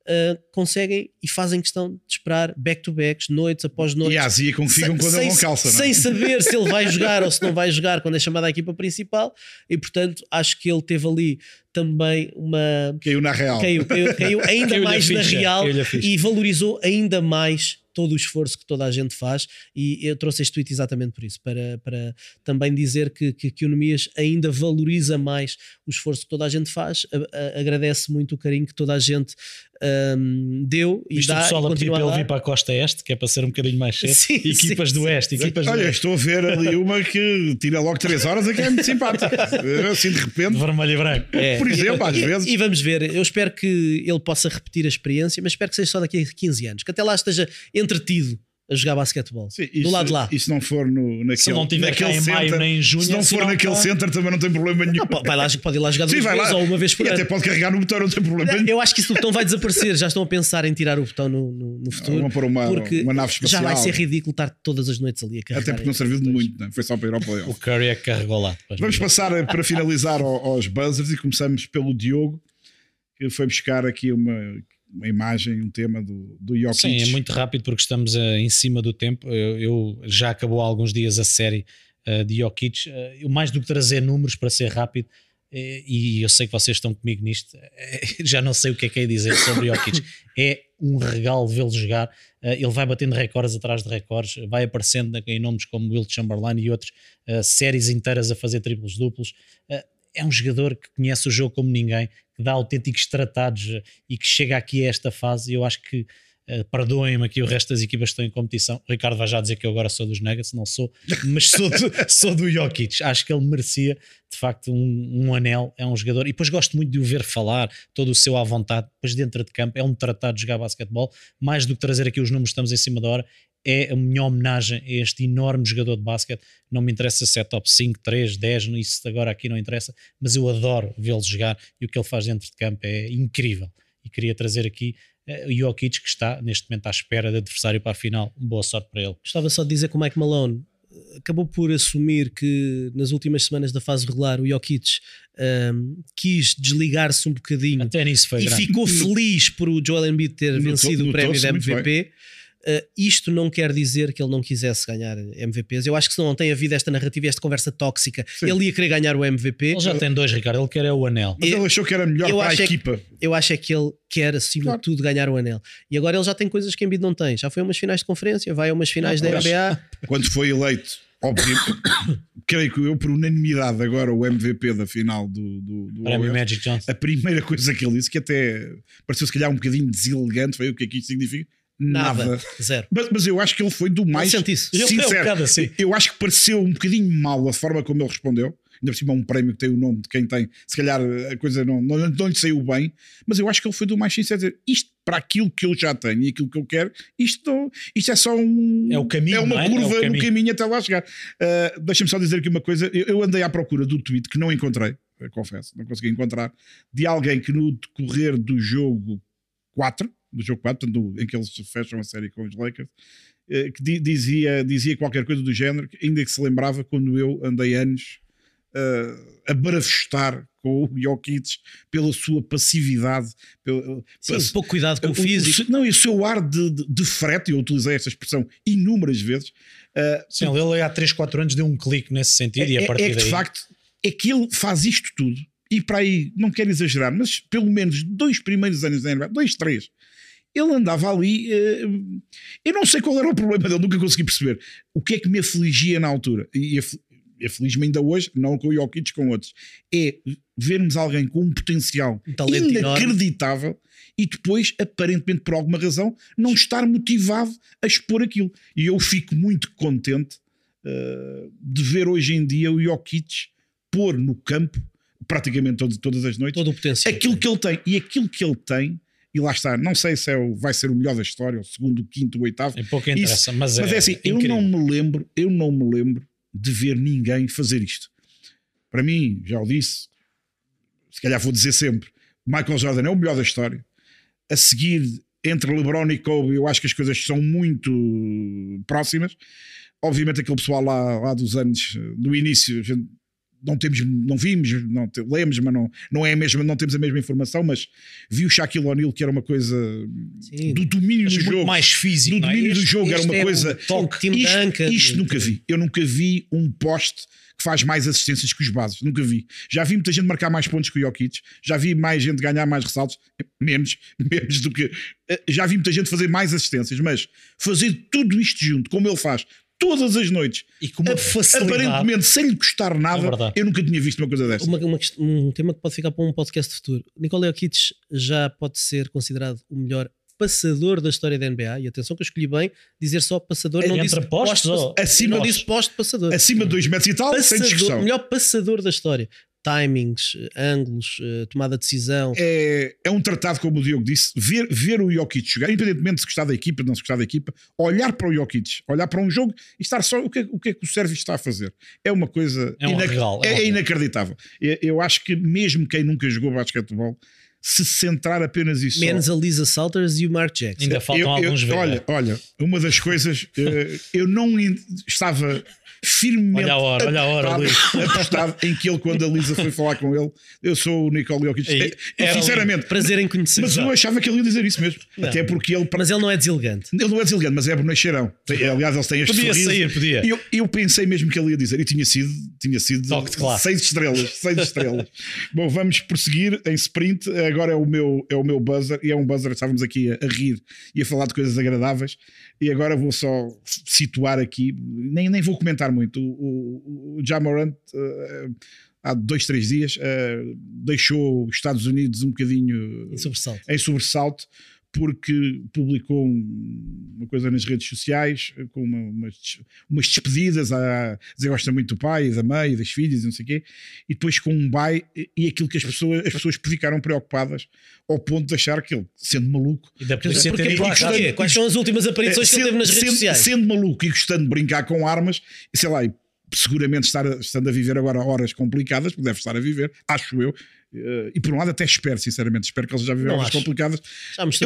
ah, conseguem e fazem questão de esperar back-to-backs, noites após noites E a Azia sem- quando sem, não calça, não é? sem saber se ele vai jogar ou se não vai jogar quando é chamado à equipa principal e portanto acho que ele teve ali também uma Caiu na real. caiu, caiu, caiu ainda Caiu-lhe a mais na real a e valorizou ainda mais todo o esforço que toda a gente faz e eu trouxe este tweet exatamente por isso, para, para também dizer que, que, que o Nemias ainda valoriza mais o esforço que toda a gente faz, a- a- agradece muito o carinho que toda a gente hum, deu e Isto o dá pessoal e a pedir para ele vir para a costa este, que é para ser um bocadinho mais cedo. Sim, equipas sim, do. Oeste, equipas do Olha, Oeste. estou a ver ali uma que tira logo 3 horas, aqui é muito simpática. Assim de repente, Vermelho e branco. É. por exemplo, às E- vezes. E vamos ver, eu espero que ele possa repetir a experiência, mas espero que seja só daqui a 15 anos, que até lá esteja entretido a jogar basquetebol. Sim, do lado de lá. E se não for no, naquele, Se não tiver cá naquele em maio center, nem em junho, se não é for sinal naquele que- center também não tem problema nenhum. Não, pode- vai lá, pode ir lá jogar Sim, duas vai vezes lá. ou uma vez por e ano. até pode carregar no botão, não tem problema nenhum. Eu acho que isso do botão vai desaparecer. Já estão a pensar em tirar o botão no, no, no futuro. Vão pôr uma- porque uma nave já vai espacial. ser ridículo estar todas as noites ali a carregar. Até porque não serviu de muito, não é? foi só para ir ao playoff. O Curry é que carregou lá. Vamos passar eh, para finalizar ao- aos buzzers e começamos pelo Diogo, que foi buscar aqui uma, uma imagem, um tema do, do Jokic. Sim, é muito rápido porque estamos eh, em cima do tempo. Eu, eu- já acabou há alguns dias a série eh, de Jokic. Eh, eu mais do que trazer números para ser rápido, e eu sei que vocês estão comigo nisto, já não sei o que é que é dizer sobre Jokic. é um regalo vê-lo jogar. Ele vai batendo recordes atrás de recordes, vai aparecendo em nomes como Will Chamberlain e outros, séries inteiras a fazer triplos duplos. É um jogador que conhece o jogo como ninguém, que dá autênticos tratados eh, e que chega aqui a esta fase. E eu acho que Uh, Perdoem-me aqui o resto das equipas que estão em competição. O Ricardo vai já dizer que eu agora sou dos Nuggets, não sou, mas sou do, sou do Jokic. Acho que ele merecia de facto um, um anel. É um jogador, e depois gosto muito de o ver falar, todo o seu à vontade. Depois, dentro de campo, é um tratado de jogar basquetebol. Mais do que trazer aqui os números, estamos em cima da hora. É a minha homenagem a este enorme jogador de basquete. Não me interessa se é top 5, 3, 10, isso agora aqui não interessa, mas eu adoro vê-lo jogar e o que ele faz dentro de campo é incrível. E queria trazer aqui eh, o Jokic que está neste momento à espera de adversário para a final. Boa sorte para ele. Gostava só de dizer que o Mike Malone eh, acabou por assumir que nas últimas semanas da fase regular o Jokic ehm, quis desligar-se um bocadinho Até nisso foi e grande. ficou feliz por o Joel Embiid ter Notou- vencido o prémio muito MVP. Uh, isto não quer dizer que ele não quisesse ganhar MVPs. Eu acho que se não tem havido esta narrativa e esta conversa tóxica, Sim. ele ia querer ganhar o MVP. Ele já tem dois, Ricardo. Ele quer é o anel. Mas eu- ele achou que era melhor eu para a é que- equipa. Eu acho é que ele quer, acima Claro. de tudo, ganhar o anel. E agora ele já tem coisas que Embiid não tem. Já foi a umas finais de conferência, vai a umas finais da Aliás, NBA. Quando foi eleito, óbvio, creio que eu, por unanimidade, agora o MVP da final do, do, do Prémio Magic Johnson. a primeira coisa que ele disse, que até pareceu se calhar um bocadinho deselegante, foi o que é que isto significa? Nada. Nada. Zero. Mas, mas eu acho que ele foi do mais. Ele é um sincero. assim. Eu acho que pareceu um bocadinho mal a forma como ele respondeu. Ainda por cima, um prémio que tem o nome de quem tem. Se calhar a coisa não, não, não lhe saiu bem, mas eu acho que ele foi do mais sincero. Dizer, isto para aquilo que eu já tenho e aquilo que eu quero, isto, isto é só um. É o caminho, É uma é? É curva o no caminho. caminho até lá chegar. Uh, Deixa-me só dizer aqui uma coisa. Eu, eu andei à procura do tweet que não encontrei, eu confesso, não consegui encontrar, de alguém que no decorrer do jogo 4, do jogo 4, portanto, em que eles fecham a série com os Lakers, eh, que di- dizia, dizia qualquer coisa do género, ainda que se lembrava quando eu andei anos eh, a barafustar com o Jokic pela sua passividade, pelo, Sim, pouco cuidado com o físico. não, e o seu ar de, de, de frete, eu utilizei esta expressão inúmeras vezes. eh, Sim, ele há 3, 4 anos deu um clique nesse sentido e é, a partir é que daí. de facto é que ele faz isto tudo e para aí, não quero exagerar, mas pelo menos dois primeiros anos da NBA, dois, três, ele andava ali. eh, eu não sei qual era o problema dele, nunca consegui perceber o que é que me afligia na altura. E afli- aflige-me ainda hoje, não com o Jokic, com outros. É vermos alguém com um potencial Um talento enorme. inacreditável e depois, aparentemente por alguma razão, não estar motivado a expor aquilo. E eu fico muito contente uh, de ver hoje em dia o Jokic pôr no campo, praticamente todo- todas as noites, Todo o potencial. aquilo que ele tem. E aquilo que ele tem e lá está. Não sei se é o, vai ser o melhor da história, o segundo, o quinto, o oitavo. Em pouco interessa, Isso- mas, Mas é, assim, eu incrível. não me lembro, eu não me lembro de ver ninguém fazer isto. Para mim, já o disse, se calhar vou dizer sempre, Michael Jordan é o melhor da história. A seguir, entre LeBron e Kobe, eu acho que as coisas são muito próximas. Obviamente, aquele pessoal lá, lá dos anos, do início, a gente não temos, não vimos, não te- lemos, mas não, não é a mesma, não temos a mesma informação, mas vi o Shaquille O'Neal que era uma coisa Sim. do domínio do jogo mais físico. do é? domínio do Este- jogo, era uma é coisa. um toque. Isto, Duncan. isto nunca vi. Eu nunca vi um poste que faz mais assistências que os bases. Nunca vi. Já vi muita gente marcar mais pontos que o Jokic. Já vi mais gente ganhar mais ressaltos. Menos, menos do que. eh, Já vi muita gente fazer mais assistências, mas fazer tudo isto junto, como ele faz. Todas as noites, E com uma facilidade. aparentemente sem lhe custar É nada, verdade. eu nunca tinha visto uma coisa dessa. Uma- uma um tema que pode ficar para um podcast futuro. Nikola Jokic já pode ser considerado o melhor passador da história da NBA. E atenção que eu escolhi bem dizer só passador, não Entre disse postos ou- Acima não disse poste passador. Acima de 2 metros e tal, sem Passador, discussão. melhor passador da história. Timings, eh, ângulos, eh, tomada de decisão. é, é um tratado, como o Diogo disse, ver, ver o Jokic jogar, independentemente de se gostar da equipa, não se gostar da equipa, olhar para o Jokic, olhar para um jogo e estar só o que, é- o que é que o Sérvio está a fazer. É uma coisa É um é um é, regalo. inacreditável. Eu, eu acho que mesmo quem nunca jogou basquetebol, se centrar apenas isso. Menos a Lisa Salters e o Mark Jackson. Ainda faltam alguns ver. Olha, olha, uma das coisas, eh, eu não estava firmemente Olha a hora, olha a hora, Luís. apostado em que ele, quando a Lisa foi falar com ele, eu sou o Nicole Jokic. Era sinceramente, Prazer em conhecer. mas eu achava que ele ia dizer isso mesmo. Não. Até porque ele, Mas ele não é deselegante. ele não é deselegante, mas é bonacheirão. Aliás, eles têm este Podia sorriso. sair, podia. Eu, eu pensei mesmo que ele ia dizer, e tinha sido, tinha sido Toque seis estrelas, seis estrelas. Bom, vamos prosseguir em sprint. Agora é o meu, é o meu buzzer, e é um buzzer, estávamos aqui a, a rir e a falar de coisas agradáveis. E agora vou só situar aqui, nem, nem vou comentar muito. O, o, o Jamorant, eh, há dois, três dias, eh, deixou os Estados Unidos um bocadinho Em sobressalto. em sobressalto porque publicou um- uma coisa nas redes sociais eh, com uma- umas, umas despedidas a dizer gosta muito do pai, da mãe, das filhas e não sei o quê, e depois com um bye e- e aquilo que as pessoas, as pessoas ficaram preocupadas ao ponto de achar que ele, sendo maluco, ter ido lá Porquê? atrás. Quais são as últimas aparições que ele teve nas redes sendo, sociais? sendo maluco e gostando de brincar com armas, e sei lá, e seguramente estar, estando a viver agora horas complicadas, porque deve estar a viver, acho eu. Eh, E por um lado até espero, sinceramente, espero que ele já viveu horas acho. complicadas,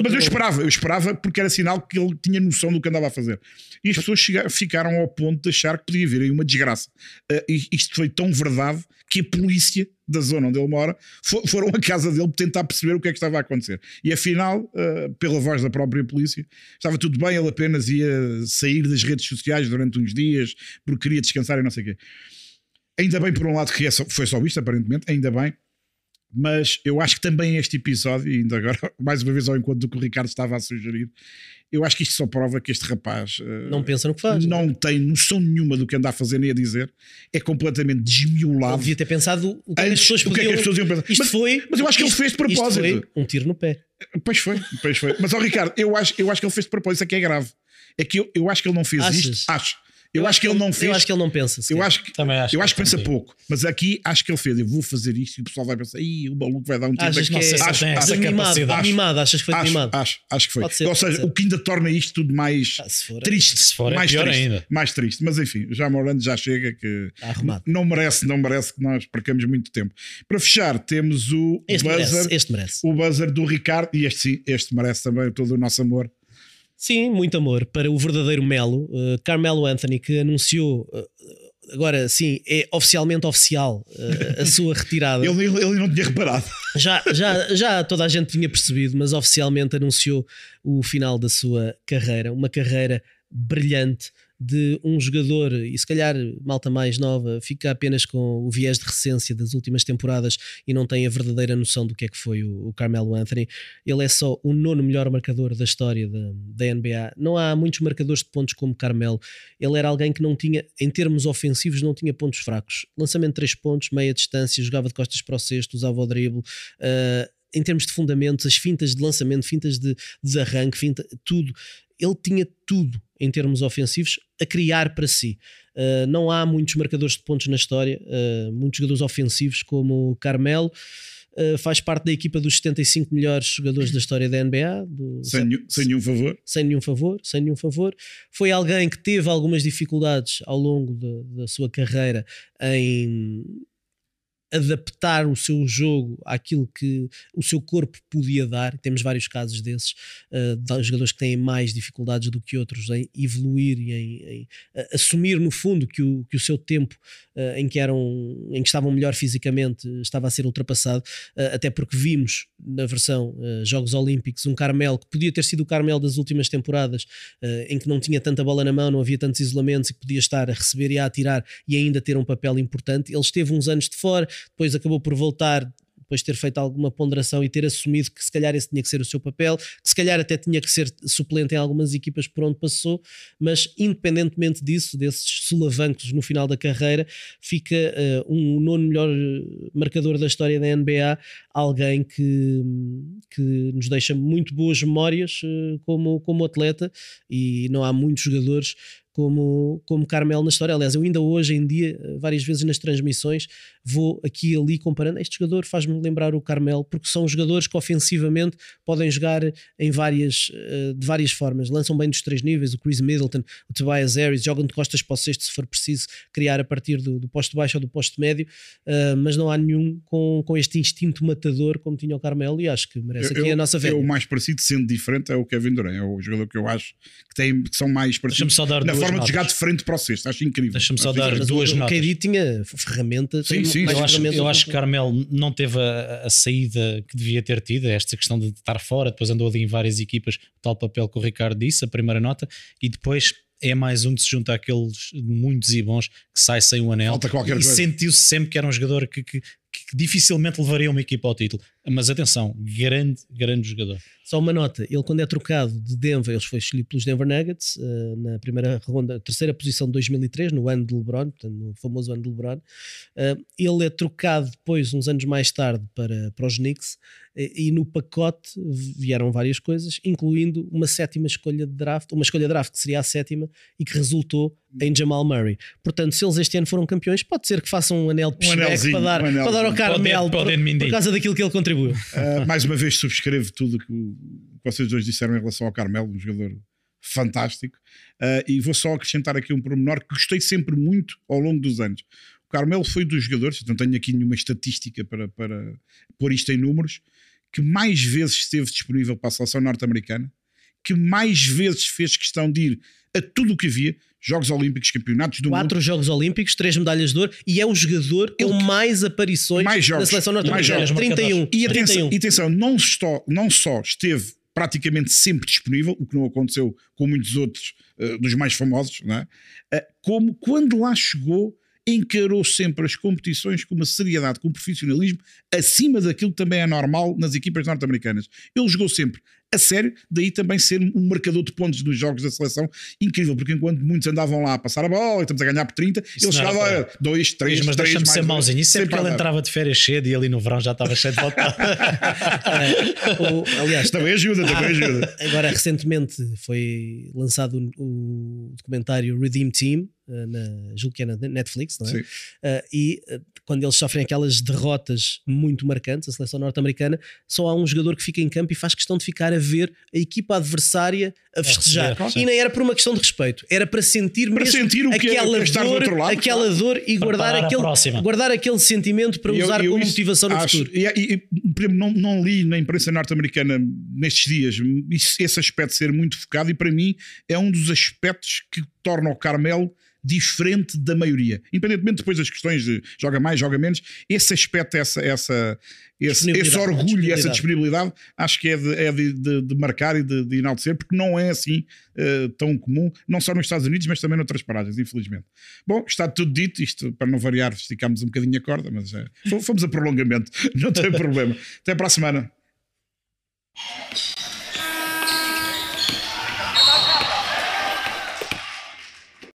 mas eu esperava, eu esperava porque era sinal que ele tinha noção do que andava a fazer. E as pessoas chega- ficaram ao ponto de achar que podia vir aí uma desgraça. Uh, isto foi tão verdade que a polícia da zona onde ele mora fo- foram à casa dele tentar perceber o que é que estava a acontecer. E afinal, uh, pela voz da própria polícia, estava tudo bem, ele apenas ia sair das redes sociais durante uns dias porque queria descansar e não sei o quê. Ainda bem, por um lado, que é só- foi só isto, aparentemente, ainda bem. Mas eu acho que também este episódio, e ainda agora, mais uma vez ao encontro do que o Ricardo estava a sugerir, eu acho que isto só prova que este rapaz eh, Não pensa no que faz. não tem noção nenhuma do que anda a fazer nem a dizer, é completamente desmiolado. devia ter pensado o que, é que as Antes, pessoas o que é que as pessoas iam pensar? Isto Mas- foi. mas eu acho que ele isto- fez de isto propósito. foi um tiro no pé. Pois foi, pois foi. Mas, ó Ricardo, eu acho, eu acho que ele fez de propósito, isso é que é grave. É que eu, eu acho que ele não fez Achas? isto. Acho. Eu, acho que ele não fez. Eu acho que ele não pensa. Eu acho que, Também acho eu que acho que pensa pouco, mas aqui acho que ele fez. Eu vou fazer isto e o pessoal vai pensar, Ih, o maluco vai dar um tiro Achas daqui." que é sei se acho, acho, acho, mimado, capacidade. mimado, achas que foi acho, mimado? acho, acho que foi. Pode ser, Ou pode seja, ser. o que ainda torna isto tudo mais Ah, se for, triste. Se for, é mais pior triste, ainda. Mais triste. Mas enfim, já Morando já chega que Está arrumado. não merece, não merece que nós percamos muito tempo. Para fechar, temos o Este buzzer, merece, este merece. o buzzer do Ricardo, e este sim, este merece também todo o nosso amor. Sim, muito amor para o verdadeiro Melo, uh, Carmelo Anthony, que anunciou, uh, agora sim, é oficialmente oficial uh, a sua retirada. Ele, ele, ele não tinha reparado. Já, já, já toda a gente tinha percebido, mas oficialmente anunciou o final da sua carreira. Uma carreira brilhante de um jogador, e se calhar malta mais nova, fica apenas com o viés de recência das últimas temporadas e não tem a verdadeira noção do que é que foi o, o Carmelo Anthony. Ele é só o nono melhor marcador da história da, da NBA. Não há muitos marcadores de pontos como Carmelo. Ele era alguém que não tinha, em termos ofensivos, não tinha pontos fracos. Lançamento de 3 pontos, meia distância, jogava de costas para o cesto, usava o drible. Uh, em termos de fundamentos, as fintas de lançamento, fintas de desarranque, finta, tudo. Ele tinha tudo em termos ofensivos a criar para si. Uh, não há muitos marcadores de pontos na história, uh, muitos jogadores ofensivos como o Carmelo. uh, faz parte da equipa dos 75 melhores jogadores da história da NBA. Do, sem, sem nenhum favor. Sem nenhum favor, sem nenhum favor. Foi alguém que teve algumas dificuldades ao longo de, da sua carreira em adaptar o seu jogo àquilo que o seu corpo podia dar. Temos vários casos desses, uh, de jogadores que têm mais dificuldades do que outros em evoluir e em, em uh, assumir, no fundo, que o, que o seu tempo uh, em, que eram, em que estavam melhor fisicamente estava a ser ultrapassado, até porque vimos na versão Jogos Olímpicos um Carmel que podia ter sido o Carmel das últimas temporadas, em que não tinha tanta bola na mão, não havia tantos isolamentos e podia estar a receber e a atirar e ainda ter um papel importante. Ele esteve uns anos de fora, depois acabou por voltar depois de ter feito alguma ponderação e ter assumido que se calhar esse tinha que ser o seu papel, que se calhar até tinha que ser suplente em algumas equipas por onde passou, mas independentemente disso, desses solavancos no final da carreira, fica uh, um nono melhor marcador da história da NBA, alguém que, que nos deixa muito boas memórias uh, como, como atleta e não há muitos jogadores como, como Carmel na história. Aliás, eu ainda hoje em dia, eh, várias vezes nas transmissões, vou aqui e ali comparando. Este jogador faz-me lembrar o Carmel, porque são jogadores que ofensivamente podem jogar em várias, eh, de várias formas. Lançam bem dos três níveis, o Chris Middleton, o Tobias Harris, jogam de costas para o sexto se for preciso criar a partir do, do posto baixo ou do posto médio, uh, mas não há nenhum com, com este instinto matador como tinha o Carmelo e acho que merece eu, aqui a nossa velha. O mais parecido, sendo diferente, é o Kevin Durant, é o jogador que eu acho que, tem, que são mais parecidos. Deixa-me só dar duas forma de jogar de frente para o sexto, acho incrível. Deixa-me só dar duas o, notas. O KD tinha ferramentas. Sim, sim, eu, acho, eu acho que Carmel não teve a, a, saída que devia ter tido, esta questão de estar fora, depois andou ali em várias equipas, tal papel que o Ricardo disse, a primeira nota, e depois é mais um que se junta àqueles muitos e bons que sai sem o anel e sentiu-se sempre que era um jogador que, que, que dificilmente levaria uma equipa ao título. Mas atenção, grande, grande jogador. Só uma nota: ele, quando é trocado de Denver, ele foi escolhido pelos Denver Nuggets uh, na primeira ronda, terceira posição de 2003, no ano de LeBron, portanto, no famoso ano de LeBron. Uh, ele é trocado depois, uns anos mais tarde, para, para os Knicks. E, e no pacote vieram várias coisas, incluindo uma sétima escolha de draft, uma escolha de draft que seria a sétima e que resultou em Jamal Murray. Portanto, se eles este ano foram campeões, pode ser que façam um anel de um para, dar, um para dar ao Carmel por, por causa daquilo que ele contribuiu. Uh, mais uma vez subscrevo tudo que o que vocês dois disseram em relação ao Carmelo, um jogador fantástico. Uh, e vou só acrescentar aqui um pormenor que gostei sempre muito ao longo dos anos. O Carmelo foi dos jogadores, não tenho aqui nenhuma estatística para, para pôr isto em números, que mais vezes esteve disponível para a seleção norte-americana, que mais vezes fez questão de ir a tudo o que havia, Jogos Olímpicos, Campeonatos do Quatro Mundo. Jogos Olímpicos, três medalhas de ouro e é o jogador com mais aparições mais jogos, da seleção norte-americana. 31. E atenção, e atenção não, só, não só esteve praticamente sempre disponível, o que não aconteceu com muitos outros uh, dos mais famosos, é? Uh, como quando lá chegou encarou sempre as competições com uma seriedade, com um profissionalismo acima daquilo que também é normal nas equipas norte-americanas. Ele jogou sempre a sério, daí também ser um marcador de pontos nos jogos da seleção incrível, porque enquanto muitos andavam lá a passar a bola e estamos a ganhar por 30, Isso ele chegava a 2, 3, Mas deixa-me ser mauzinho, isso sempre que ele entrava de férias cedo e ali no verão já estava cheio de volta. aliás, também ajuda, também ajuda. Agora, recentemente foi lançado o documentário Redeem Team, na, julgo que é na Netflix, não é? Uh, e uh, quando eles sofrem aquelas derrotas muito marcantes, a seleção norte-americana, só há um jogador que fica em campo e faz questão de ficar a ver a equipa adversária a festejar. É, e nem era por uma questão de respeito, era para sentir para mesmo sentir o que é aquela, é, dor, lado, aquela dor e guardar aquele, guardar aquele sentimento para usar eu como isso, motivação no acho, futuro. E, e, não, não li na imprensa norte-americana nestes dias esse aspecto ser muito focado, e para mim é um dos aspectos que torna o Carmelo diferente da maioria. Independentemente depois das questões de joga mais, joga menos, esse aspecto, essa, essa, esse, esse orgulho e essa disponibilidade, acho que é de, é de, de, de marcar e de, de, enaltecer, porque não é assim uh, tão comum, não só nos Estados Unidos, mas também noutras paragens, infelizmente. Bom, está tudo dito, isto para não variar, esticámos um bocadinho a corda, mas é, fomos a prolongamento, não tem problema. Até para a semana.